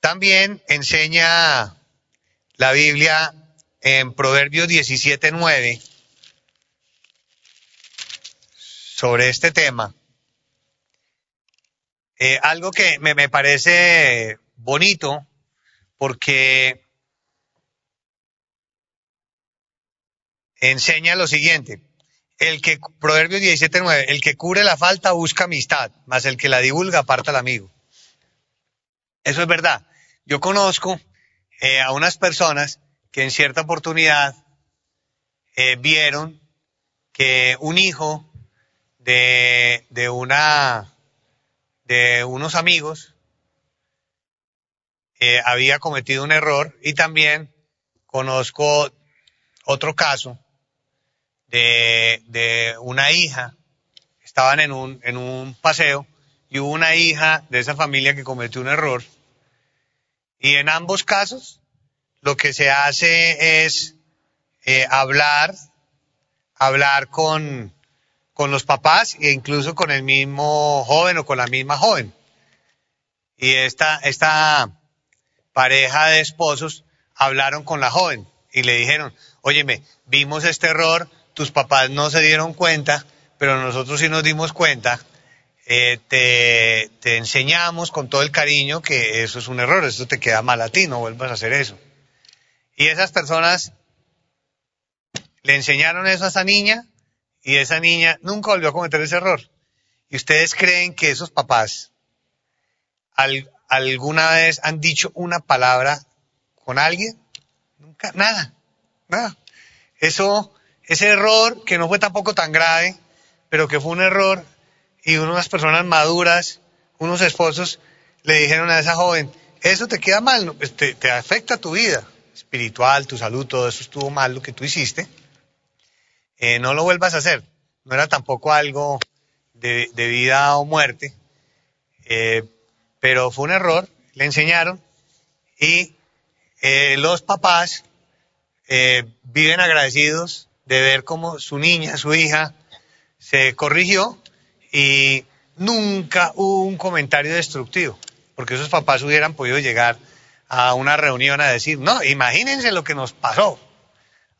también enseña la Biblia en Proverbios 17.9 sobre este tema. Eh, algo que me, parece bonito porque enseña lo siguiente. El que, Proverbios 17.9, el que cubre la falta busca amistad, mas el que la divulga aparta al amigo. Eso es verdad. Yo conozco eh, a unas personas que en cierta oportunidad eh, vieron que un hijo de, de, una, de unos amigos eh, había cometido un error. Y también conozco otro caso de, de una hija, estaban en un, en un paseo y hubo una hija de esa familia que cometió un error y en ambos casos lo que se hace es eh, hablar, hablar con, con los papás e incluso con el mismo joven o con la misma joven. Y esta, esta pareja de esposos hablaron con la joven y le dijeron, óyeme, vimos este error, tus papás no se dieron cuenta, pero nosotros sí nos dimos cuenta, eh, te, te enseñamos con todo el cariño que eso es un error, eso te queda mal a ti, no vuelvas a hacer eso. Y esas personas le enseñaron eso a esa niña y esa niña nunca volvió a cometer ese error. ¿Y ustedes creen que esos papás alguna vez han dicho una palabra con alguien? Nunca, nada, nada. Eso, ese error, que no fue tampoco tan grave, pero que fue un error, y unas personas maduras, unos esposos, le dijeron a esa joven, eso te queda mal, pues te, afecta tu vida espiritual, tu salud, todo eso estuvo mal lo que tú hiciste. Eh, no lo vuelvas a hacer. No era tampoco algo de, vida o muerte, eh, pero fue un error, le enseñaron y eh, los papás viven agradecidos de ver cómo su niña, su hija, se corrigió y nunca hubo un comentario destructivo, porque esos papás hubieran podido llegar a una reunión a decir, no, imagínense lo que nos pasó.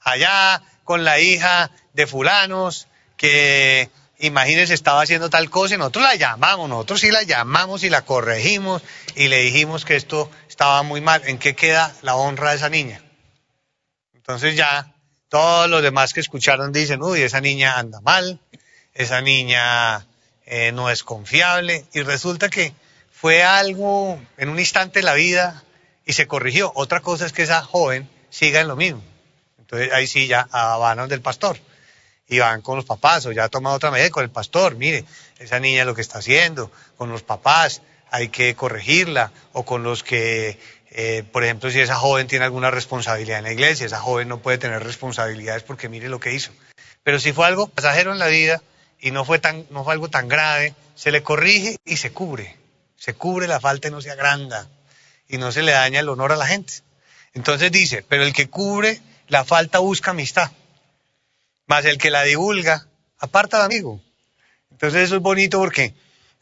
Allá con la hija de fulanos, que imagínense estaba haciendo tal cosa y nosotros la llamamos, nosotros sí la llamamos y la corregimos y le dijimos que esto estaba muy mal. ¿En qué queda la honra de esa niña? Entonces ya todos los demás que escucharon dicen, uy, esa niña anda mal, esa niña eh, no es confiable y resulta que fue algo en un instante de la vida y se corrigió. Otra cosa es que esa joven siga en lo mismo. Entonces ahí sí ya manos del pastor. Y van con los papás o ya ha tomado otra medida con el pastor. Mire, esa niña lo que está haciendo, con los papás hay que corregirla o con los que, eh, por ejemplo, si esa joven tiene alguna responsabilidad en la iglesia, esa joven no puede tener responsabilidades porque mire lo que hizo. Pero si fue algo pasajero en la vida y no fue, tan, algo tan grave, se le corrige y se cubre. Se cubre la falta y no se agranda y no se le daña el honor a la gente. Entonces dice, pero el que cubre la falta busca amistad, más el que la divulga aparta de amigo. Entonces eso es bonito porque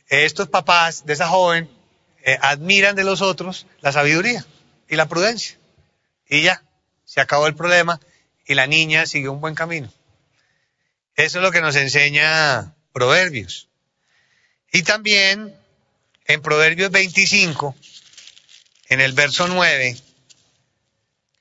estos papás de esa joven eh, admiran de los otros la sabiduría y la prudencia. Y ya, se acabó el problema y la niña siguió un buen camino. Eso es lo que nos enseña Proverbios. Y también en Proverbios 25, en el verso 9,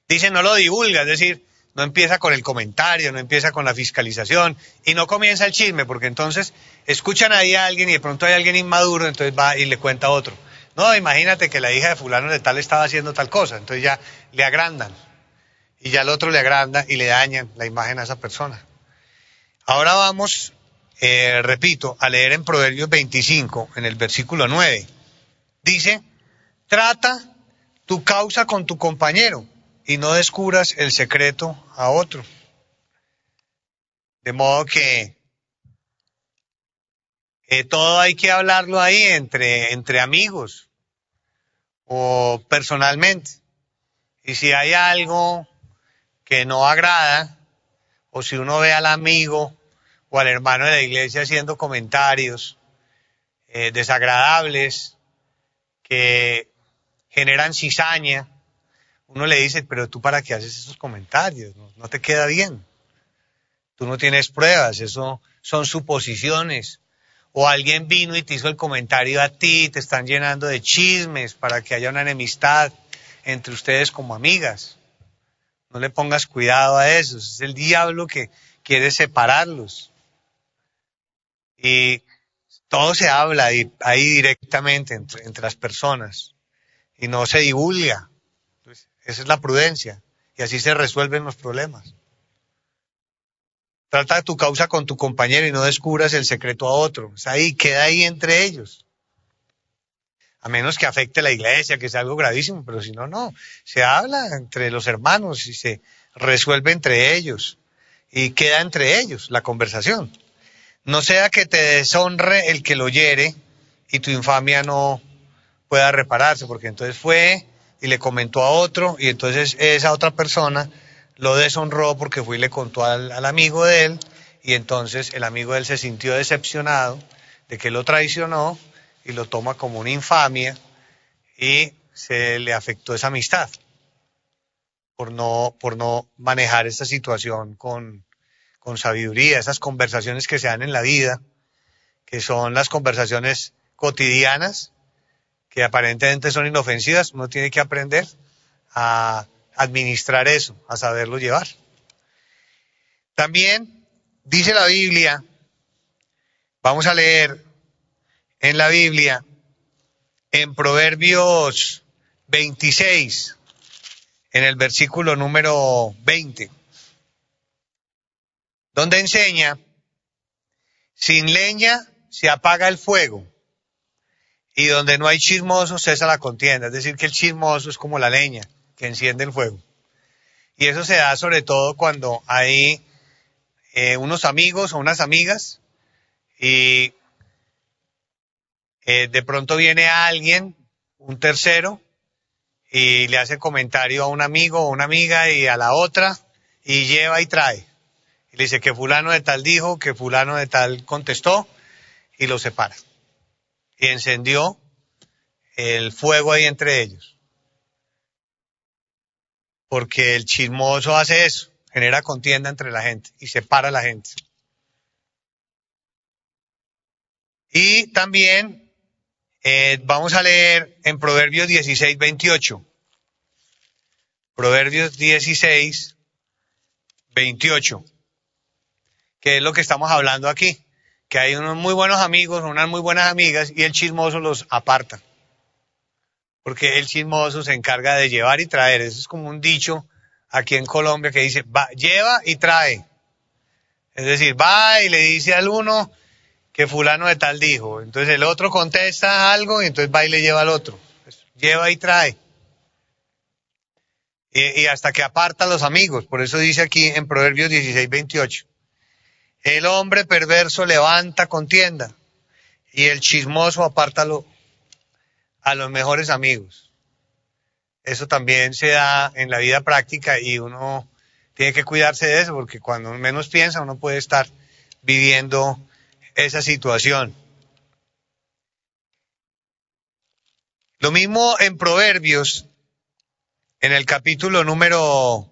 dice no lo divulga, es decir, no empieza con el comentario, no empieza con la fiscalización y no comienza el chisme, porque entonces escuchan ahí a alguien y de pronto hay alguien inmaduro, entonces va y le cuenta a otro. No, imagínate que la hija de fulano de tal estaba haciendo tal cosa, entonces ya le agrandan y ya el otro le agranda y le dañan la imagen a esa persona. Ahora vamos, eh, repito, a leer en Proverbios 25, en el versículo 9. Dice, trata tu causa con tu compañero y no descubras el secreto a otro. De modo que todo hay que hablarlo ahí entre, entre amigos o personalmente. Y si hay algo que no agrada, o si uno ve al amigo o al hermano de la iglesia haciendo comentarios eh, desagradables que generan cizaña, uno le dice, pero tú para qué haces esos comentarios, no, te queda bien. Tú no tienes pruebas, eso son suposiciones. O alguien vino y te hizo el comentario a ti, te están llenando de chismes para que haya una enemistad entre ustedes como amigas. No le pongas cuidado a eso, es el diablo que quiere separarlos. Y todo se habla ahí, directamente entre, las personas y no se divulga. Esa es la prudencia. Y así se resuelven los problemas. Trata tu causa con tu compañero y no descubras el secreto a otro. Ahí, queda ahí entre ellos. A menos que afecte la iglesia, que sea algo gravísimo, pero si no, no. Se habla entre los hermanos y se resuelve entre ellos. Y queda entre ellos la conversación. No sea que te deshonre el que lo oyere y tu infamia no pueda repararse, porque entonces fue y le comentó a otro y entonces esa otra persona lo deshonró porque fue y le contó al, amigo de él y entonces el amigo de él se sintió decepcionado de que lo traicionó y lo toma como una infamia y se le afectó esa amistad por no, por no manejar esta situación con, con sabiduría, esas conversaciones que se dan en la vida, que son las conversaciones cotidianas, que aparentemente son inofensivas, uno tiene que aprender a administrar eso, a saberlo llevar. También dice la Biblia, vamos a leer en la Biblia, en Proverbios 26, en el versículo número 20, donde enseña, sin leña se apaga el fuego y donde no hay chismoso cesa la contienda. Es decir, que el chismoso es como la leña que enciende el fuego. Y eso se da sobre todo cuando hay eh, unos amigos o unas amigas y eh, de pronto viene alguien, un tercero, y le hace comentario a un amigo o una amiga y a la otra y lleva y trae. Y le dice que fulano de tal dijo, que fulano de tal contestó y lo separa. Y encendió el fuego ahí entre ellos. Porque el chismoso hace eso, genera contienda entre la gente y separa a la gente. Y también eh, vamos a leer en Proverbios 16, 28. Proverbios 16, 28. Que es lo que estamos hablando aquí que hay unos muy buenos amigos, unas muy buenas amigas y el chismoso los aparta. Porque el chismoso se encarga de llevar y traer. Eso es como un dicho aquí en Colombia que dice, va, lleva y trae. Es decir, va y le dice al uno que fulano de tal dijo. Entonces el otro contesta algo y entonces va y le lleva al otro. lleva y trae. Y, y, hasta que aparta a los amigos. Por eso dice aquí en Proverbios 16, 28. El hombre perverso levanta contienda y el chismoso apártalo a los mejores amigos. Eso también se da en la vida práctica y uno tiene que cuidarse de eso porque cuando menos piensa uno puede estar viviendo esa situación. Lo mismo en Proverbios, en el capítulo número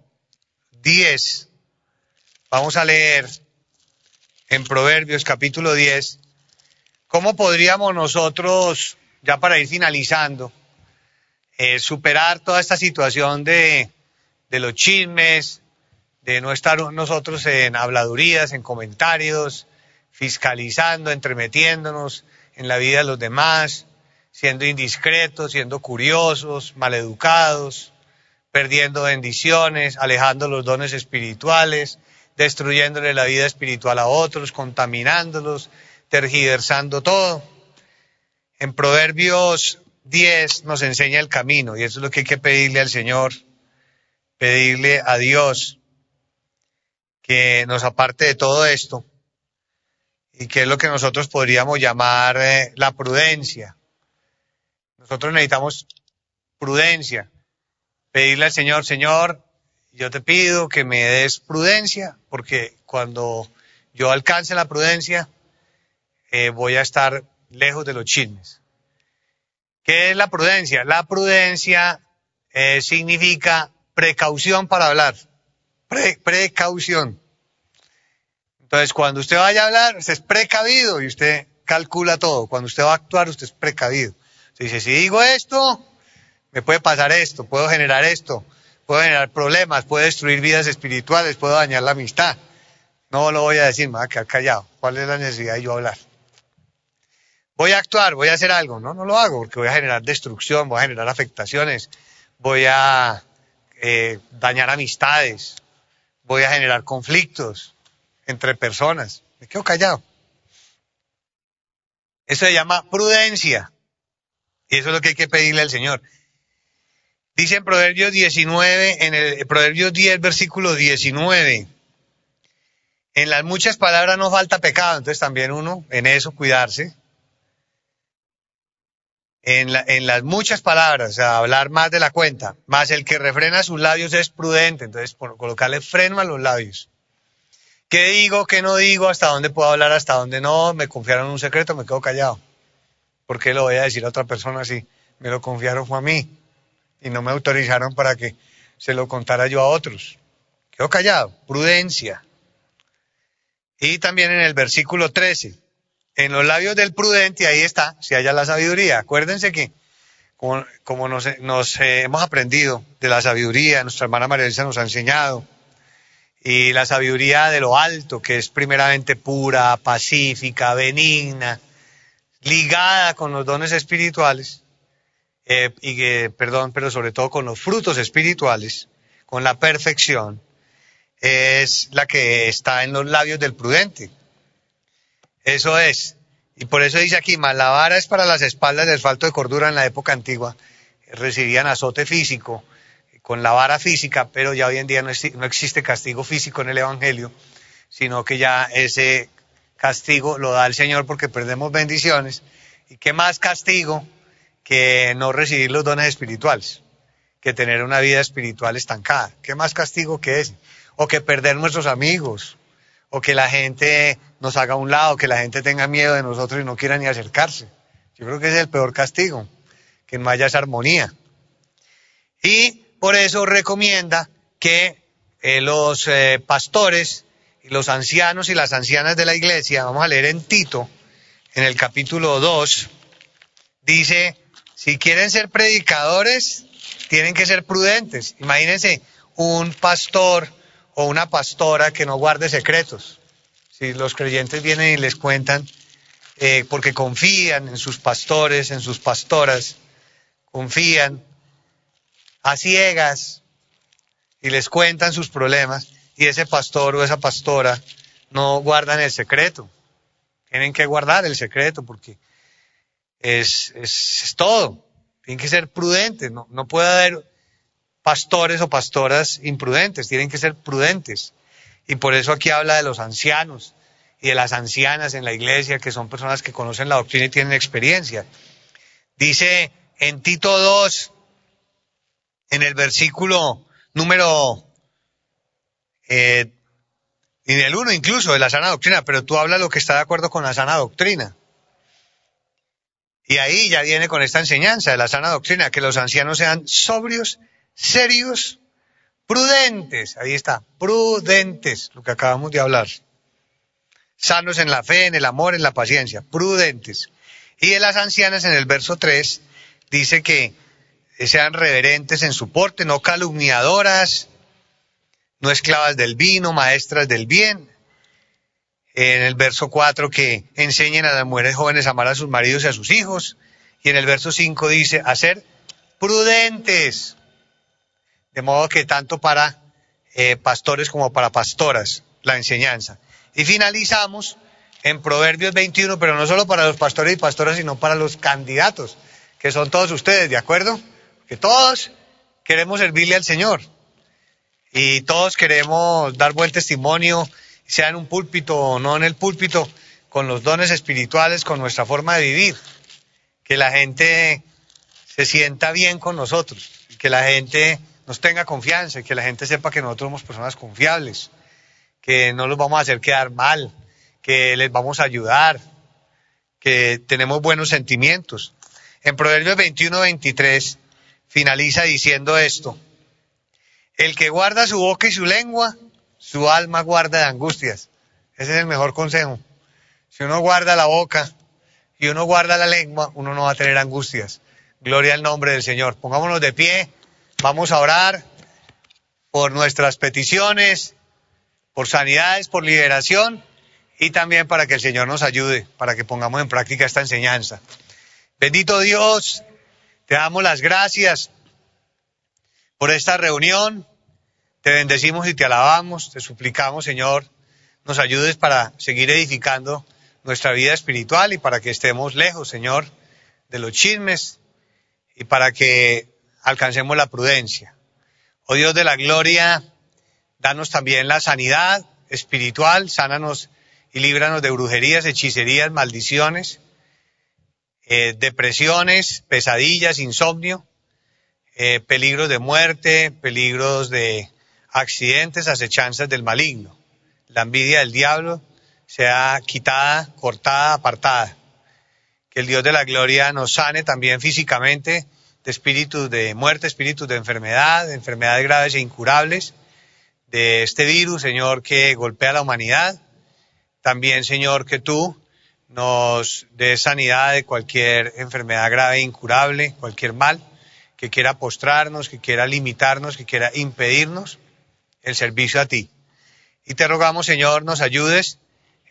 10. Vamos a leer en Proverbios capítulo 10, ¿cómo podríamos nosotros, ya para ir finalizando, eh, superar toda esta situación de, de los chismes, de no estar nosotros en habladurías, en comentarios, fiscalizando, entremetiéndonos en la vida de los demás, siendo indiscretos, siendo curiosos, maleducados, perdiendo bendiciones, alejando los dones espirituales, destruyéndole la vida espiritual a otros, contaminándolos, tergiversando todo. En Proverbios 10 nos enseña el camino y eso es lo que hay que pedirle al Señor, pedirle a Dios que nos aparte de todo esto y que es lo que nosotros podríamos llamar eh, la prudencia. Nosotros necesitamos prudencia. Pedirle al Señor, Señor, yo te pido que me des prudencia, porque cuando yo alcance la prudencia, eh, voy a estar lejos de los chismes. ¿Qué es la prudencia? La prudencia eh, significa precaución para hablar. precaución. Entonces, cuando usted vaya a hablar, usted es precavido y usted calcula todo. Cuando usted va a actuar, usted es precavido. Usted dice, si digo esto, me puede pasar esto, puedo generar esto, puedo generar problemas, puede destruir vidas espirituales, puedo dañar la amistad. No lo voy a decir, me voy a quedar callado. ¿Cuál es la necesidad de yo hablar? Voy a actuar, voy a hacer algo. No, no lo hago porque voy a generar destrucción, voy a generar afectaciones, voy a eh, dañar amistades, voy a generar conflictos entre personas. Me quedo callado. Eso se llama prudencia. Y eso es lo que hay que pedirle al Señor. Dice en Proverbios 19, en el Proverbios 10, versículo 19. En las muchas palabras no falta pecado, entonces también uno en eso cuidarse. En, las muchas palabras, o sea, hablar más de la cuenta, más el que refrena sus labios es prudente, entonces por colocarle freno a los labios. ¿Qué digo, qué no digo, hasta dónde puedo hablar, hasta dónde no? Me confiaron un secreto, me quedo callado. ¿Por qué lo voy a decir a otra persona así? Me lo confiaron fue a mí y no me autorizaron para que se lo contara yo a otros. Quedo callado, prudencia. Y también en el versículo 13, en los labios del prudente, ahí está, si haya la sabiduría. Acuérdense que como, nos, eh, hemos aprendido de la sabiduría, nuestra hermana María Elisa nos ha enseñado, y la sabiduría de lo alto, que es primeramente pura, pacífica, benigna, ligada con los dones espirituales, eh, y que, perdón, pero sobre todo con los frutos espirituales, con la perfección, es la que está en los labios del prudente. Eso es. Y por eso dice aquí, más la vara es para las espaldas del falto de cordura en la época antigua. Recibían azote físico con la vara física, pero ya hoy en día no, existe castigo físico en el Evangelio, sino que ya ese castigo lo da el Señor porque perdemos bendiciones. ¿Y qué más castigo que no recibir los dones espirituales? Que tener una vida espiritual estancada. ¿Qué más castigo que ese? O que perder nuestros amigos, o que la gente nos haga a un lado, que la gente tenga miedo de nosotros y no quiera ni acercarse. Yo creo que ese es el peor castigo, que no haya esa armonía. Y por eso recomienda que eh, los eh, pastores los ancianos y las ancianas de la iglesia, vamos a leer en Tito, en el capítulo 2, dice, si quieren ser predicadores, tienen que ser prudentes. Imagínense un pastor o una pastora que no guarde secretos. Si los creyentes vienen y les cuentan, eh, porque confían en sus pastores, en sus pastoras, confían, a ciegas y les cuentan sus problemas y ese pastor o esa pastora no guardan el secreto. Tienen que guardar el secreto porque es, es, todo. Tienen que ser prudentes. No, no puede haber pastores o pastoras imprudentes. Tienen que ser prudentes. Y por eso aquí habla de los ancianos y de las ancianas en la iglesia, que son personas que conocen la doctrina y tienen experiencia. Dice en Tito 2, en el versículo número, eh, en el uno incluso de la sana doctrina, pero tú hablas lo que está de acuerdo con la sana doctrina. Y ahí ya viene con esta enseñanza de la sana doctrina, que los ancianos sean sobrios, serios, prudentes. Ahí está, prudentes, lo que acabamos de hablar. Sanos en la fe, en el amor, en la paciencia, prudentes. Y de las ancianas en el verso 3 dice que sean reverentes en su porte, no calumniadoras, no esclavas del vino, maestras del bien. En el verso 4 que enseñen a las mujeres jóvenes a amar a sus maridos y a sus hijos. Y en el verso 5 dice, a ser prudentes. De modo que tanto para eh, pastores como para pastoras la enseñanza. Y finalizamos en Proverbios 21, pero no solo para los pastores y pastoras, sino para los candidatos, que son todos ustedes, ¿de acuerdo? Que todos queremos servirle al Señor y todos queremos dar buen testimonio, sea en un púlpito o no en el púlpito, con los dones espirituales, con nuestra forma de vivir, que la gente se sienta bien con nosotros, que la gente nos tenga confianza, que la gente sepa que nosotros somos personas confiables, que no los vamos a hacer quedar mal, que les vamos a ayudar, que tenemos buenos sentimientos. En Proverbios 21, 23 finaliza diciendo esto. El que guarda su boca y su lengua, su alma guarda de angustias. Ese es el mejor consejo. Si uno guarda la boca y uno guarda la lengua, uno no va a tener angustias. Gloria al nombre del Señor. Pongámonos de pie, vamos a orar por nuestras peticiones, por sanidades, por liberación y también para que el Señor nos ayude, para que pongamos en práctica esta enseñanza. Bendito Dios, te damos las gracias por esta reunión. Te bendecimos y te alabamos. Te suplicamos, Señor, nos ayudes para seguir edificando nuestra vida espiritual y para que estemos lejos, Señor, de los chismes y para que alcancemos la prudencia. Oh Dios de la gloria, danos también la sanidad espiritual, sánanos y líbranos de brujerías, hechicerías, maldiciones eh, depresiones, pesadillas, insomnio, eh, peligros de muerte, peligros de accidentes, acechanzas del maligno. La envidia del diablo sea quitada, cortada, apartada. Que el Dios de la gloria nos sane también físicamente de espíritus de muerte, espíritus de enfermedad, de enfermedades graves e incurables, de este virus, Señor, que golpea a la humanidad, También, Señor, que tú nos des sanidad de cualquier enfermedad grave e incurable, cualquier mal que quiera postrarnos, que quiera limitarnos, que quiera impedirnos el servicio a ti. Y te rogamos, Señor, nos ayudes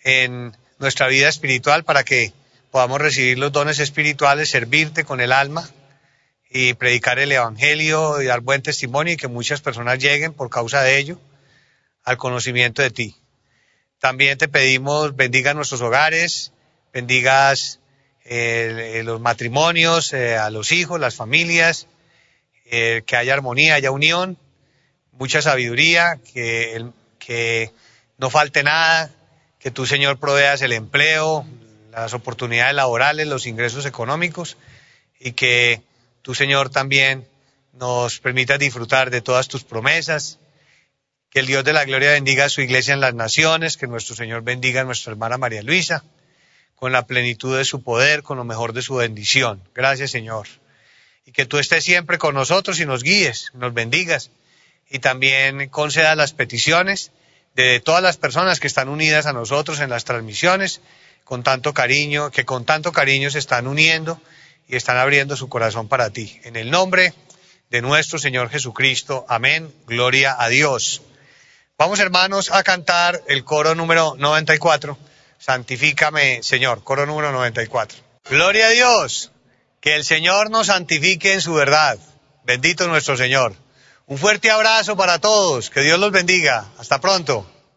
en nuestra vida espiritual para que podamos recibir los dones espirituales, servirte con el alma y predicar el Evangelio y dar buen testimonio y que muchas personas lleguen por causa de ello al conocimiento de ti. También te pedimos bendiga nuestros hogares, bendigas eh, los matrimonios, eh, a los hijos, las familias, eh, que haya armonía, haya unión, mucha sabiduría, que, que no falte nada, que tú, Señor, proveas el empleo, las oportunidades laborales, los ingresos económicos y que tú, Señor, también nos permitas disfrutar de todas tus promesas. Que el Dios de la gloria bendiga a su iglesia en las naciones, que nuestro Señor bendiga a nuestra hermana María Luisa, con la plenitud de su poder, con lo mejor de su bendición. Gracias, Señor. Y que tú estés siempre con nosotros y nos guíes, nos bendigas y también conceda las peticiones de todas las personas que están unidas a nosotros en las transmisiones con tanto cariño, que con tanto cariño se están uniendo y están abriendo su corazón para ti. En el nombre de nuestro Señor Jesucristo. Amén. Gloria a Dios. Vamos hermanos a cantar el coro número 94. Santifícame, Señor. Coro número 94. Gloria a Dios. Que el Señor nos santifique en su verdad. Bendito nuestro Señor. Un fuerte abrazo para todos. Que Dios los bendiga. Hasta pronto.